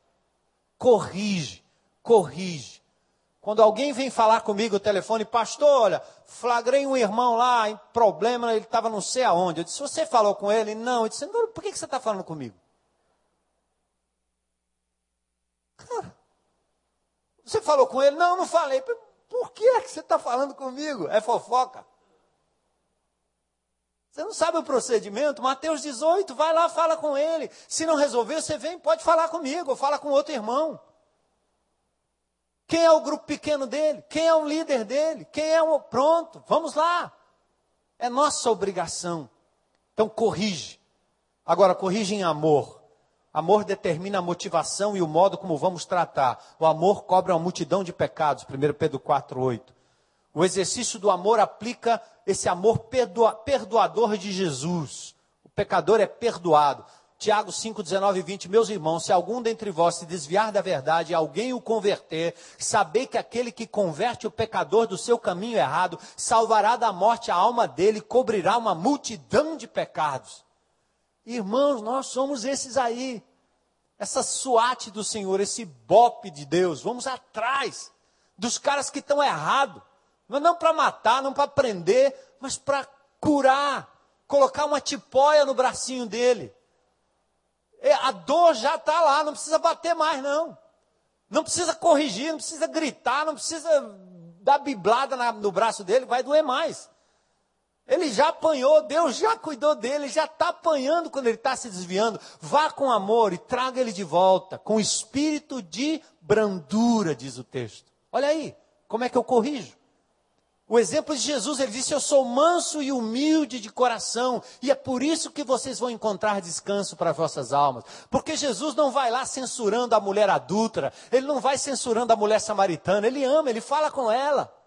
Corrige, corrige. Quando alguém vem falar comigo no telefone, pastor, olha, flagrei um irmão lá em problema, ele estava não sei aonde. Eu disse, você falou com ele? Não. Eu disse, por que você está falando comigo? Cara, você falou com ele? Não, não falei. Por que é que você está falando comigo? É fofoca. Você não sabe o procedimento? Mateus 18, vai lá, fala com ele. Se não resolver, você vem, pode falar comigo, ou fala com outro irmão. Quem é o grupo pequeno dele? Quem é o líder dele? Quem é o. Pronto, vamos lá. É nossa obrigação. Então, corrige. Agora, corrige em amor. Amor determina a motivação e o modo como vamos tratar. O amor cobre uma multidão de pecados. 1 Pedro 4, 8. O exercício do amor aplica esse amor perdoa, perdoador de Jesus. O pecador é perdoado. Tiago 5, 19 e 20, meus irmãos, se algum dentre vós se desviar da verdade e alguém o converter, sabei que aquele que converte o pecador do seu caminho errado, salvará da morte a alma dele e cobrirá uma multidão de pecados. Irmãos, nós somos esses aí. Essa suate do Senhor, esse bope de Deus. Vamos atrás dos caras que estão errados. Mas não para matar, não para prender, mas para curar. Colocar uma tipóia no bracinho dele. É, a dor já está lá, não precisa bater mais, não. Não precisa corrigir, não precisa gritar, não precisa dar biblada na, no braço dele, vai doer mais. Ele já apanhou, Deus já cuidou dele, já está apanhando quando ele está se desviando. Vá com amor e traga ele de volta, com espírito de brandura, diz o texto. Olha aí, como é que eu corrijo? O exemplo de Jesus, ele disse: Eu sou manso e humilde de coração, e é por isso que vocês vão encontrar descanso para vossas almas. Porque Jesus não vai lá censurando a mulher adulta, ele não vai censurando a mulher samaritana, ele ama, ele fala com ela.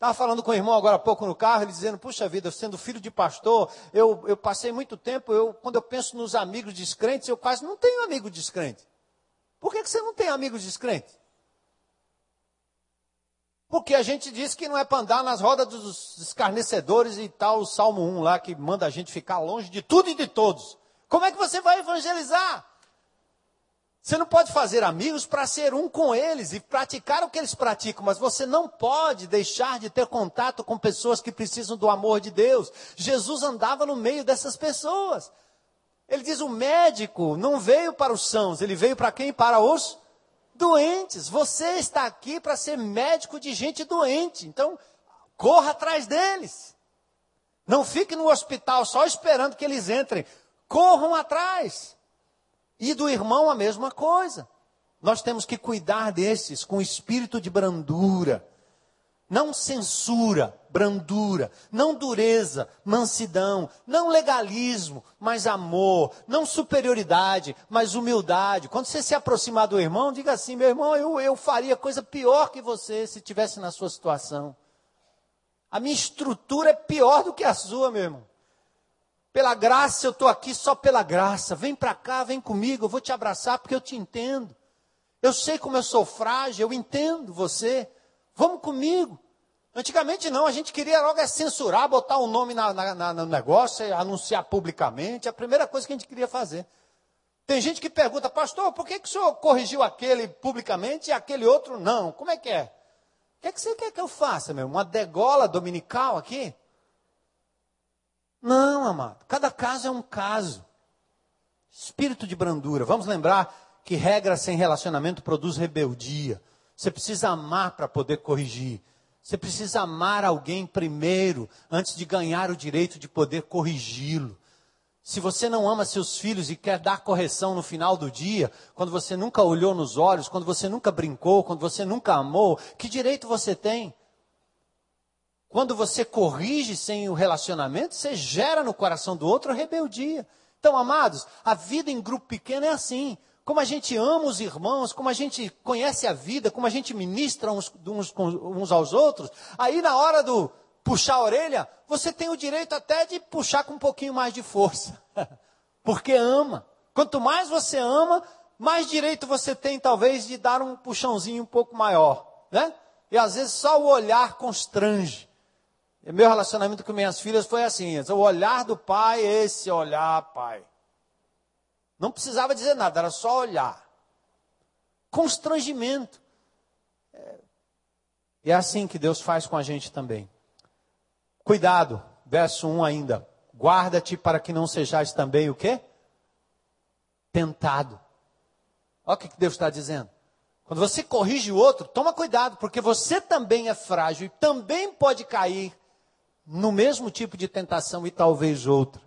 Estava falando com o irmão agora há pouco no carro, ele dizendo: Puxa vida, sendo filho de pastor, eu, eu passei muito tempo, eu, quando eu penso nos amigos descrentes, eu quase não tenho amigo descrente. Por que, que você não tem amigos descrentes? Porque a gente diz que não é para andar nas rodas dos escarnecedores e tal, o Salmo 1 lá, que manda a gente ficar longe de tudo e de todos. Como é que você vai evangelizar? Você não pode fazer amigos para ser um com eles e praticar o que eles praticam, mas você não pode deixar de ter contato com pessoas que precisam do amor de Deus. Jesus andava no meio dessas pessoas. Ele diz: o médico não veio para os sãos, ele veio para quem? Para os doentes. Você está aqui para ser médico de gente doente. Então, corra atrás deles. Não fique no hospital só esperando que eles entrem. Corram atrás. E do irmão a mesma coisa. Nós temos que cuidar desses com espírito de brandura. Não censura, brandura, não dureza, mansidão, não legalismo, mas amor, não superioridade, mas humildade. Quando você se aproximar do irmão, diga assim: meu irmão, eu, eu faria coisa pior que você se estivesse na sua situação. A minha estrutura é pior do que a sua, meu irmão. Pela graça, eu estou aqui só pela graça. Vem para cá, vem comigo, eu vou te abraçar porque eu te entendo. Eu sei como eu sou frágil, eu entendo você. Vamos comigo. Antigamente não, a gente queria logo é censurar, botar o um nome na, na, na, no negócio, anunciar publicamente, a primeira coisa que a gente queria fazer. Tem gente que pergunta, pastor, por que, que o senhor corrigiu aquele publicamente e aquele outro não? Como é que é? O que, é que você quer que eu faça, meu? Uma degola dominical aqui? Não, amado. Cada caso é um caso. Espírito de brandura. Vamos lembrar que regra sem relacionamento produz rebeldia. Você precisa amar para poder corrigir. Você precisa amar alguém primeiro, antes de ganhar o direito de poder corrigi-lo. Se você não ama seus filhos e quer dar correção no final do dia, quando você nunca olhou nos olhos, quando você nunca brincou, quando você nunca amou, que direito você tem? Quando você corrige sem o relacionamento, você gera no coração do outro rebeldia. Então, amados, a vida em grupo pequeno é assim. Como a gente ama os irmãos, como a gente conhece a vida, como a gente ministra uns, uns, uns aos outros, aí na hora do puxar a orelha, você tem o direito até de puxar com um pouquinho mais de força. Porque ama. Quanto mais você ama, mais direito você tem, talvez, de dar um puxãozinho um pouco maior. Né? E às vezes só o olhar constrange. Meu relacionamento com minhas filhas foi assim: o olhar do pai, esse olhar, pai. Não precisava dizer nada, era só olhar. Constrangimento. É. E é assim que Deus faz com a gente também. Cuidado, verso 1 ainda. Guarda-te para que não sejais também o quê? Tentado. Olha o que Deus está dizendo. Quando você corrige o outro, toma cuidado, porque você também é frágil e também pode cair no mesmo tipo de tentação e talvez outra.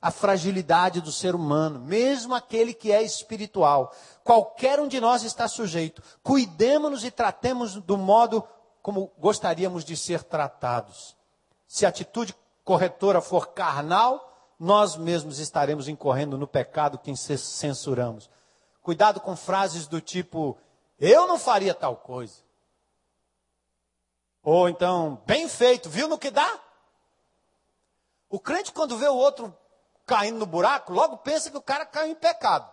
A fragilidade do ser humano, mesmo aquele que é espiritual. Qualquer um de nós está sujeito. Cuidemos-nos e tratemos do modo como gostaríamos de ser tratados. Se a atitude corretora for carnal, nós mesmos estaremos incorrendo no pecado que censuramos. Cuidado com frases do tipo: eu não faria tal coisa. Ou então, bem feito, viu no que dá? O crente, quando vê o outro caindo no buraco, logo pensa que o cara caiu em pecado.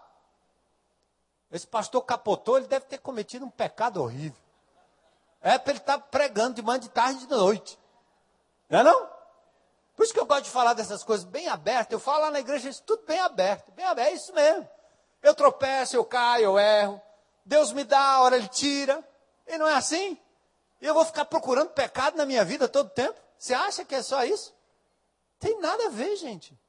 Esse pastor capotou, ele deve ter cometido um pecado horrível. É para ele estar tá pregando de manhã, de tarde e de noite. Não é não? Por isso que eu gosto de falar dessas coisas bem abertas. Eu falo lá na igreja isso tudo bem aberto. Bem aberto, é isso mesmo. Eu tropeço, eu caio, eu erro. Deus me dá, a hora ele tira. E não é assim? E eu vou ficar procurando pecado na minha vida todo tempo? Você acha que é só isso? Tem nada a ver, gente.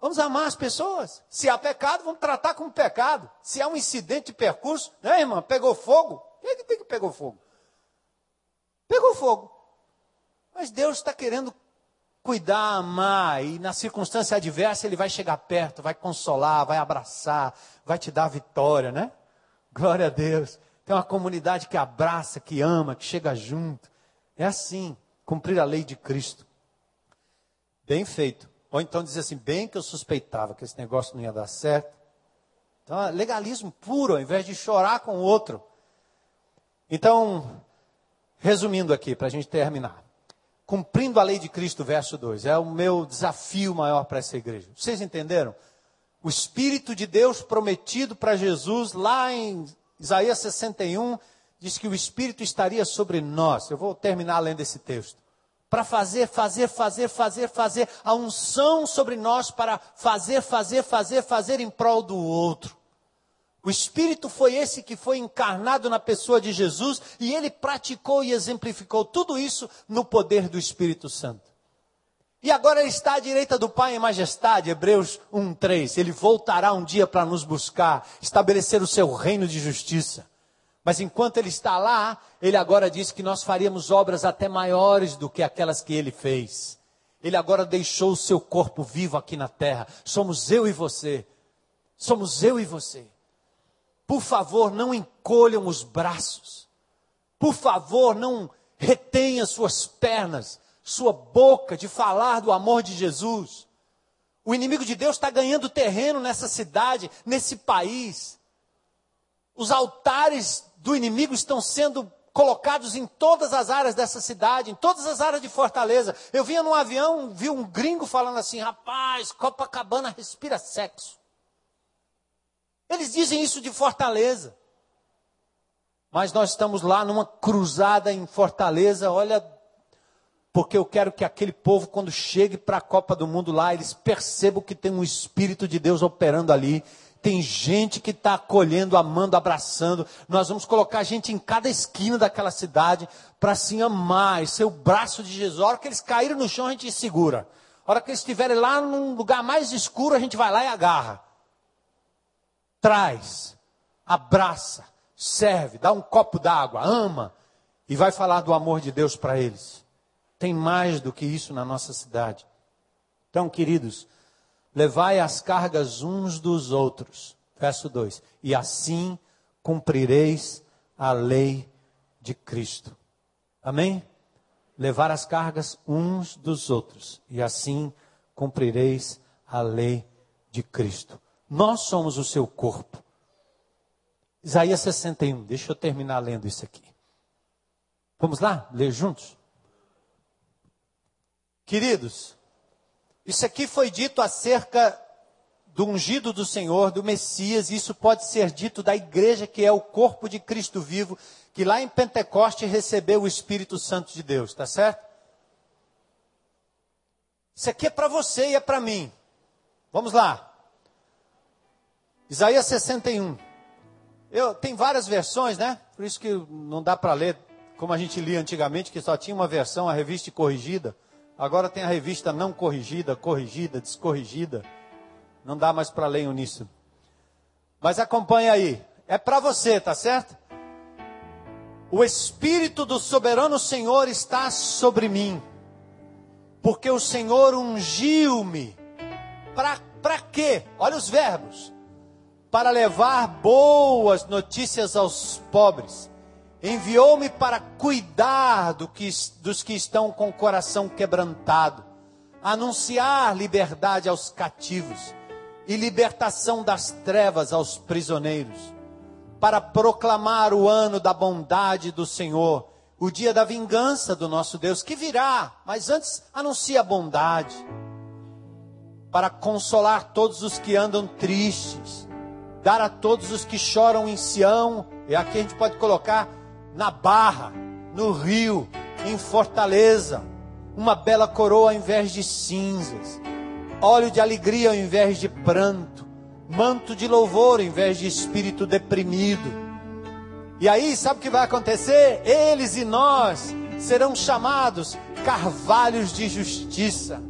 Vamos amar as pessoas. Se há pecado, vamos tratar como pecado. Se há um incidente de percurso, né, irmã? Pegou fogo? Quem é que tem que pegou fogo? Pegou fogo. Mas Deus está querendo cuidar, amar, e na circunstância adversa ele vai chegar perto, vai consolar, vai abraçar, vai te dar vitória, né? Glória a Deus. Tem uma comunidade que abraça, que ama, que chega junto. É assim, cumprir a lei de Cristo. Bem feito. Ou então dizer assim, bem que eu suspeitava que esse negócio não ia dar certo. Então, é legalismo puro, ao invés de chorar com o outro. Então, resumindo aqui, para a gente terminar. Cumprindo a lei de Cristo, verso 2, é o meu desafio maior para essa igreja. Vocês entenderam? O Espírito de Deus prometido para Jesus, lá em Isaías 61, diz que o Espírito estaria sobre nós. Eu vou terminar lendo esse texto para fazer, fazer, fazer, fazer, fazer, a unção sobre nós para fazer, fazer, fazer, fazer em prol do outro. O Espírito foi esse que foi encarnado na pessoa de Jesus e ele praticou e exemplificou tudo isso no poder do Espírito Santo. E agora ele está à direita do Pai em majestade, Hebreus 1:3. Ele voltará um dia para nos buscar, estabelecer o seu reino de justiça. Mas enquanto ele está lá, ele agora diz que nós faríamos obras até maiores do que aquelas que ele fez. Ele agora deixou o seu corpo vivo aqui na terra. Somos eu e você. Somos eu e você. Por favor, não encolham os braços. Por favor, não retenha suas pernas, sua boca de falar do amor de Jesus. O inimigo de Deus está ganhando terreno nessa cidade, nesse país. Os altares do inimigo estão sendo colocados em todas as áreas dessa cidade, em todas as áreas de Fortaleza. Eu vinha num avião, vi um gringo falando assim: rapaz, Copacabana respira sexo. Eles dizem isso de Fortaleza. Mas nós estamos lá numa cruzada em Fortaleza, olha, porque eu quero que aquele povo, quando chegue para a Copa do Mundo lá, eles percebam que tem um Espírito de Deus operando ali tem gente que está acolhendo, amando, abraçando. Nós vamos colocar gente em cada esquina daquela cidade para assim amar e ser o braço de Jesus. A hora que eles caíram no chão, a gente segura. A hora que eles estiverem lá num lugar mais escuro, a gente vai lá e agarra. Traz, abraça, serve, dá um copo d'água, ama e vai falar do amor de Deus para eles. Tem mais do que isso na nossa cidade. Então, queridos, levai as cargas uns dos outros. Verso 2: E assim cumprireis a lei de Cristo. Amém? Levar as cargas uns dos outros, e assim cumprireis a lei de Cristo. Nós somos o seu corpo. Isaías 61, deixa eu terminar lendo isso aqui. Vamos lá, ler juntos? Queridos, isso aqui foi dito acerca do ungido do Senhor, do Messias, isso pode ser dito da igreja que é o corpo de Cristo vivo, que lá em Pentecoste recebeu o Espírito Santo de Deus, tá certo? Isso aqui é para você e é para mim. Vamos lá. Isaías 61. Eu, tem várias versões, né? Por isso que não dá para ler como a gente lia antigamente, que só tinha uma versão, a revista corrigida. Agora tem a revista não corrigida, corrigida, descorrigida. Não dá mais para ler nisso. Mas acompanha aí. É para você, tá certo? O Espírito do soberano Senhor está sobre mim. Porque o Senhor ungiu-me. Para quê? Olha os verbos. Para levar boas notícias aos pobres. Enviou-me para cuidar do que, dos que estão com o coração quebrantado. Anunciar liberdade aos cativos e libertação das trevas aos prisioneiros, para proclamar o ano da bondade do Senhor, o dia da vingança do nosso Deus, que virá, mas antes anuncia a bondade, para consolar todos os que andam tristes, dar a todos os que choram em Sião, e aqui a gente pode colocar na barra, no rio, em fortaleza, uma bela coroa ao invés de cinzas óleo de alegria ao invés de pranto, manto de louvor ao invés de espírito deprimido. E aí, sabe o que vai acontecer? Eles e nós serão chamados carvalhos de justiça,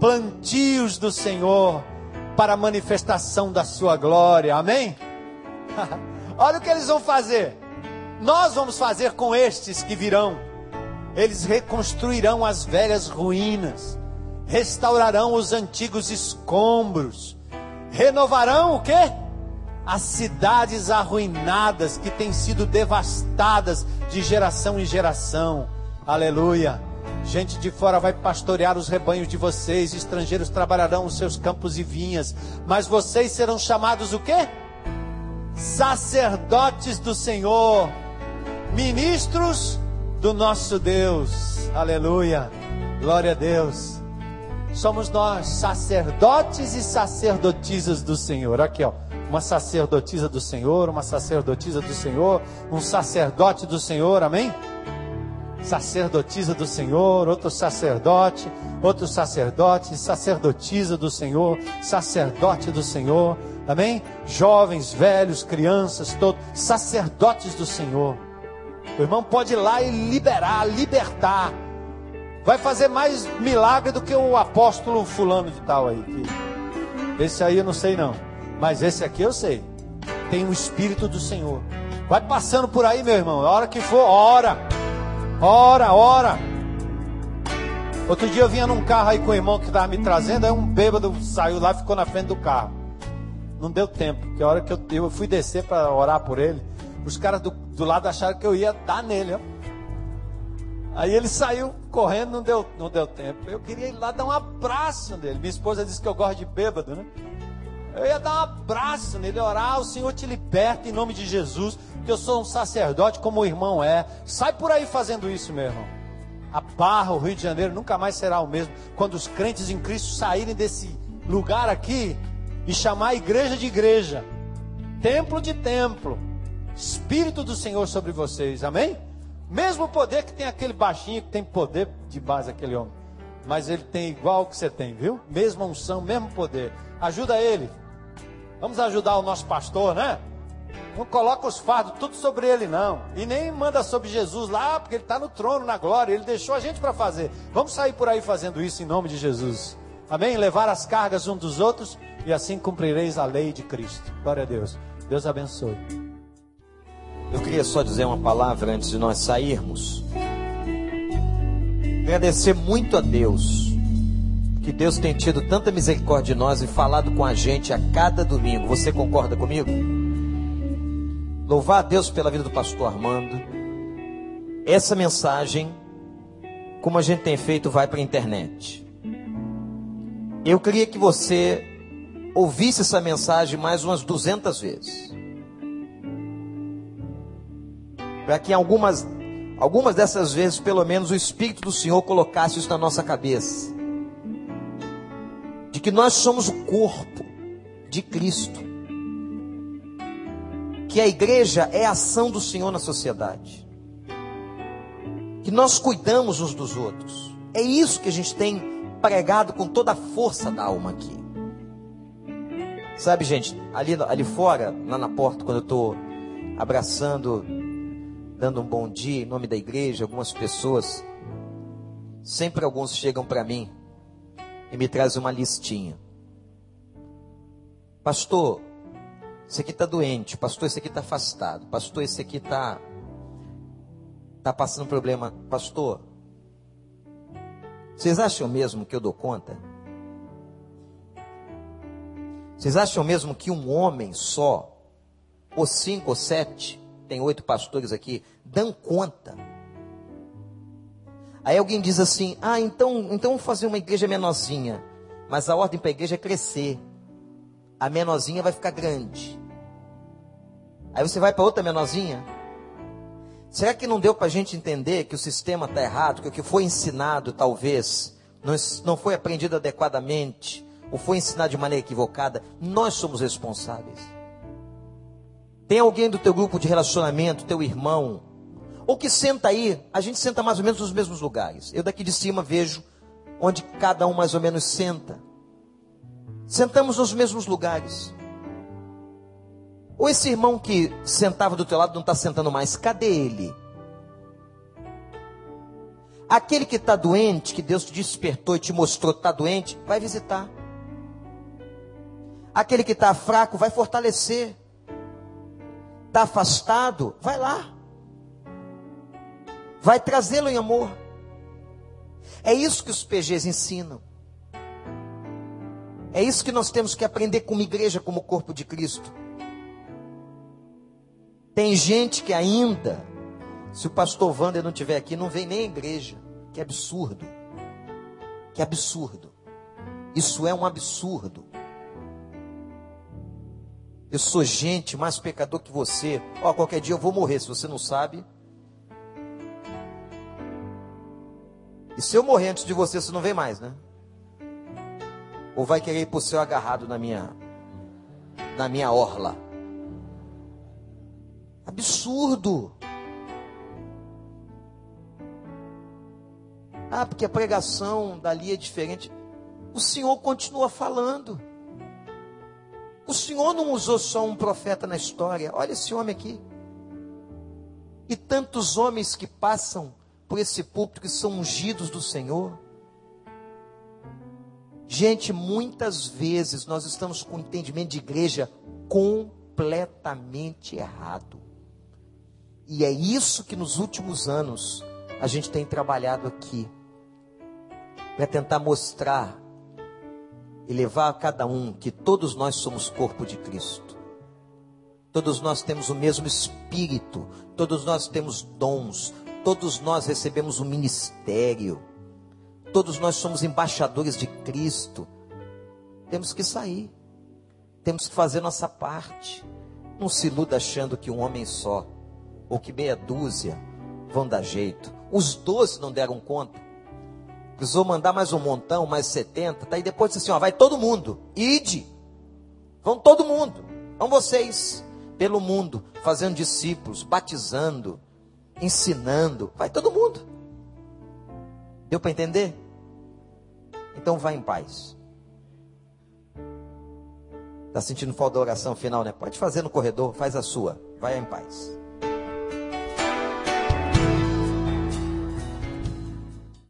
plantios do Senhor para a manifestação da sua glória. Amém? Olha o que eles vão fazer. Nós vamos fazer com estes que virão. Eles reconstruirão as velhas ruínas restaurarão os antigos escombros, renovarão o que? As cidades arruinadas que têm sido devastadas de geração em geração. Aleluia. Gente de fora vai pastorear os rebanhos de vocês, estrangeiros trabalharão os seus campos e vinhas, mas vocês serão chamados o quê? Sacerdotes do Senhor, ministros do nosso Deus. Aleluia. Glória a Deus somos nós, sacerdotes e sacerdotisas do Senhor. Aqui, ó, uma sacerdotisa do Senhor, uma sacerdotisa do Senhor, um sacerdote do Senhor, amém? Sacerdotisa do Senhor, outro sacerdote, outro sacerdote, sacerdotisa do Senhor, sacerdote do Senhor, amém? Jovens, velhos, crianças, todos, sacerdotes do Senhor. O irmão pode ir lá e liberar, libertar vai fazer mais milagre do que o apóstolo fulano de tal aí. Esse aí eu não sei não, mas esse aqui eu sei. Tem o Espírito do Senhor. Vai passando por aí, meu irmão. A hora que for, ora. Ora, ora. Outro dia eu vinha num carro aí com o irmão que estava me trazendo, aí um bêbado saiu lá e ficou na frente do carro. Não deu tempo, porque a hora que eu, eu fui descer para orar por ele, os caras do, do lado acharam que eu ia dar nele, ó. Aí ele saiu correndo, não deu, não deu tempo. Eu queria ir lá dar um abraço nele. Minha esposa disse que eu gosto de bêbado, né? Eu ia dar um abraço nele, orar, o Senhor te liberta em nome de Jesus, que eu sou um sacerdote como o irmão é. Sai por aí fazendo isso, meu irmão. A Barra, o Rio de Janeiro, nunca mais será o mesmo. Quando os crentes em Cristo saírem desse lugar aqui e chamar a igreja de igreja, templo de templo, Espírito do Senhor sobre vocês, amém? Mesmo poder que tem aquele baixinho que tem poder de base aquele homem. Mas ele tem igual que você tem, viu? Mesma unção, mesmo poder. Ajuda ele. Vamos ajudar o nosso pastor, né? Não coloca os fardos tudo sobre ele, não. E nem manda sobre Jesus lá, porque ele está no trono, na glória. Ele deixou a gente para fazer. Vamos sair por aí fazendo isso em nome de Jesus. Amém? Levar as cargas um dos outros e assim cumprireis a lei de Cristo. Glória a Deus. Deus abençoe. Eu queria só dizer uma palavra antes de nós sairmos. Agradecer muito a Deus, que Deus tem tido tanta misericórdia de nós e falado com a gente a cada domingo. Você concorda comigo? Louvar a Deus pela vida do pastor Armando. Essa mensagem, como a gente tem feito, vai para a internet. Eu queria que você ouvisse essa mensagem mais umas 200 vezes. Para que algumas, algumas dessas vezes, pelo menos, o Espírito do Senhor colocasse isso na nossa cabeça. De que nós somos o corpo de Cristo. Que a igreja é a ação do Senhor na sociedade. Que nós cuidamos uns dos outros. É isso que a gente tem pregado com toda a força da alma aqui. Sabe, gente, ali, ali fora, lá na porta, quando eu estou abraçando, dando um bom dia em nome da igreja, algumas pessoas, sempre alguns chegam para mim e me trazem uma listinha. Pastor, esse aqui está doente. Pastor, esse aqui está afastado. Pastor, esse aqui está tá passando problema. Pastor, vocês acham mesmo que eu dou conta? Vocês acham mesmo que um homem só, ou cinco ou sete, tem oito pastores aqui, dão conta? Aí alguém diz assim: ah, então, então fazer uma igreja menorzinha. Mas a ordem para a igreja é crescer. A menorzinha vai ficar grande. Aí você vai para outra menorzinha. Será que não deu para a gente entender que o sistema está errado, que o que foi ensinado talvez não, não foi aprendido adequadamente, ou foi ensinado de maneira equivocada? Nós somos responsáveis. Tem alguém do teu grupo de relacionamento, teu irmão, ou que senta aí, a gente senta mais ou menos nos mesmos lugares. Eu daqui de cima vejo onde cada um mais ou menos senta. Sentamos nos mesmos lugares. Ou esse irmão que sentava do teu lado não está sentando mais, cadê ele? Aquele que está doente, que Deus te despertou e te mostrou que está doente, vai visitar. Aquele que está fraco, vai fortalecer. Está afastado, vai lá. Vai trazê-lo em amor. É isso que os PGs ensinam. É isso que nós temos que aprender como igreja, como corpo de Cristo. Tem gente que ainda, se o pastor Wander não estiver aqui, não vem nem à igreja. Que absurdo. Que absurdo. Isso é um absurdo. Eu sou gente mais pecador que você. Ó, qualquer dia eu vou morrer, se você não sabe. E se eu morrer antes de você, você não vem mais, né? Ou vai querer ir pro céu agarrado na minha na minha orla? Absurdo. Ah, porque a pregação dali é diferente. O Senhor continua falando. O Senhor não usou só um profeta na história. Olha esse homem aqui. E tantos homens que passam por esse púlpito que são ungidos do Senhor. Gente, muitas vezes nós estamos com o entendimento de igreja completamente errado. E é isso que nos últimos anos a gente tem trabalhado aqui. Para tentar mostrar e levar a cada um que todos nós somos corpo de Cristo. Todos nós temos o mesmo espírito, todos nós temos dons, todos nós recebemos um ministério. Todos nós somos embaixadores de Cristo. Temos que sair. Temos que fazer nossa parte. Não se iluda achando que um homem só ou que meia dúzia vão dar jeito. Os doze não deram conta. Precisou mandar mais um montão, mais 70. Tá? E depois disse assim: ó, vai todo mundo. Ide. Vão todo mundo. Vão vocês. Pelo mundo, fazendo discípulos, batizando, ensinando. Vai todo mundo. Deu para entender? Então vá em paz. Está sentindo falta da oração final, né? Pode fazer no corredor, faz a sua. Vai em paz.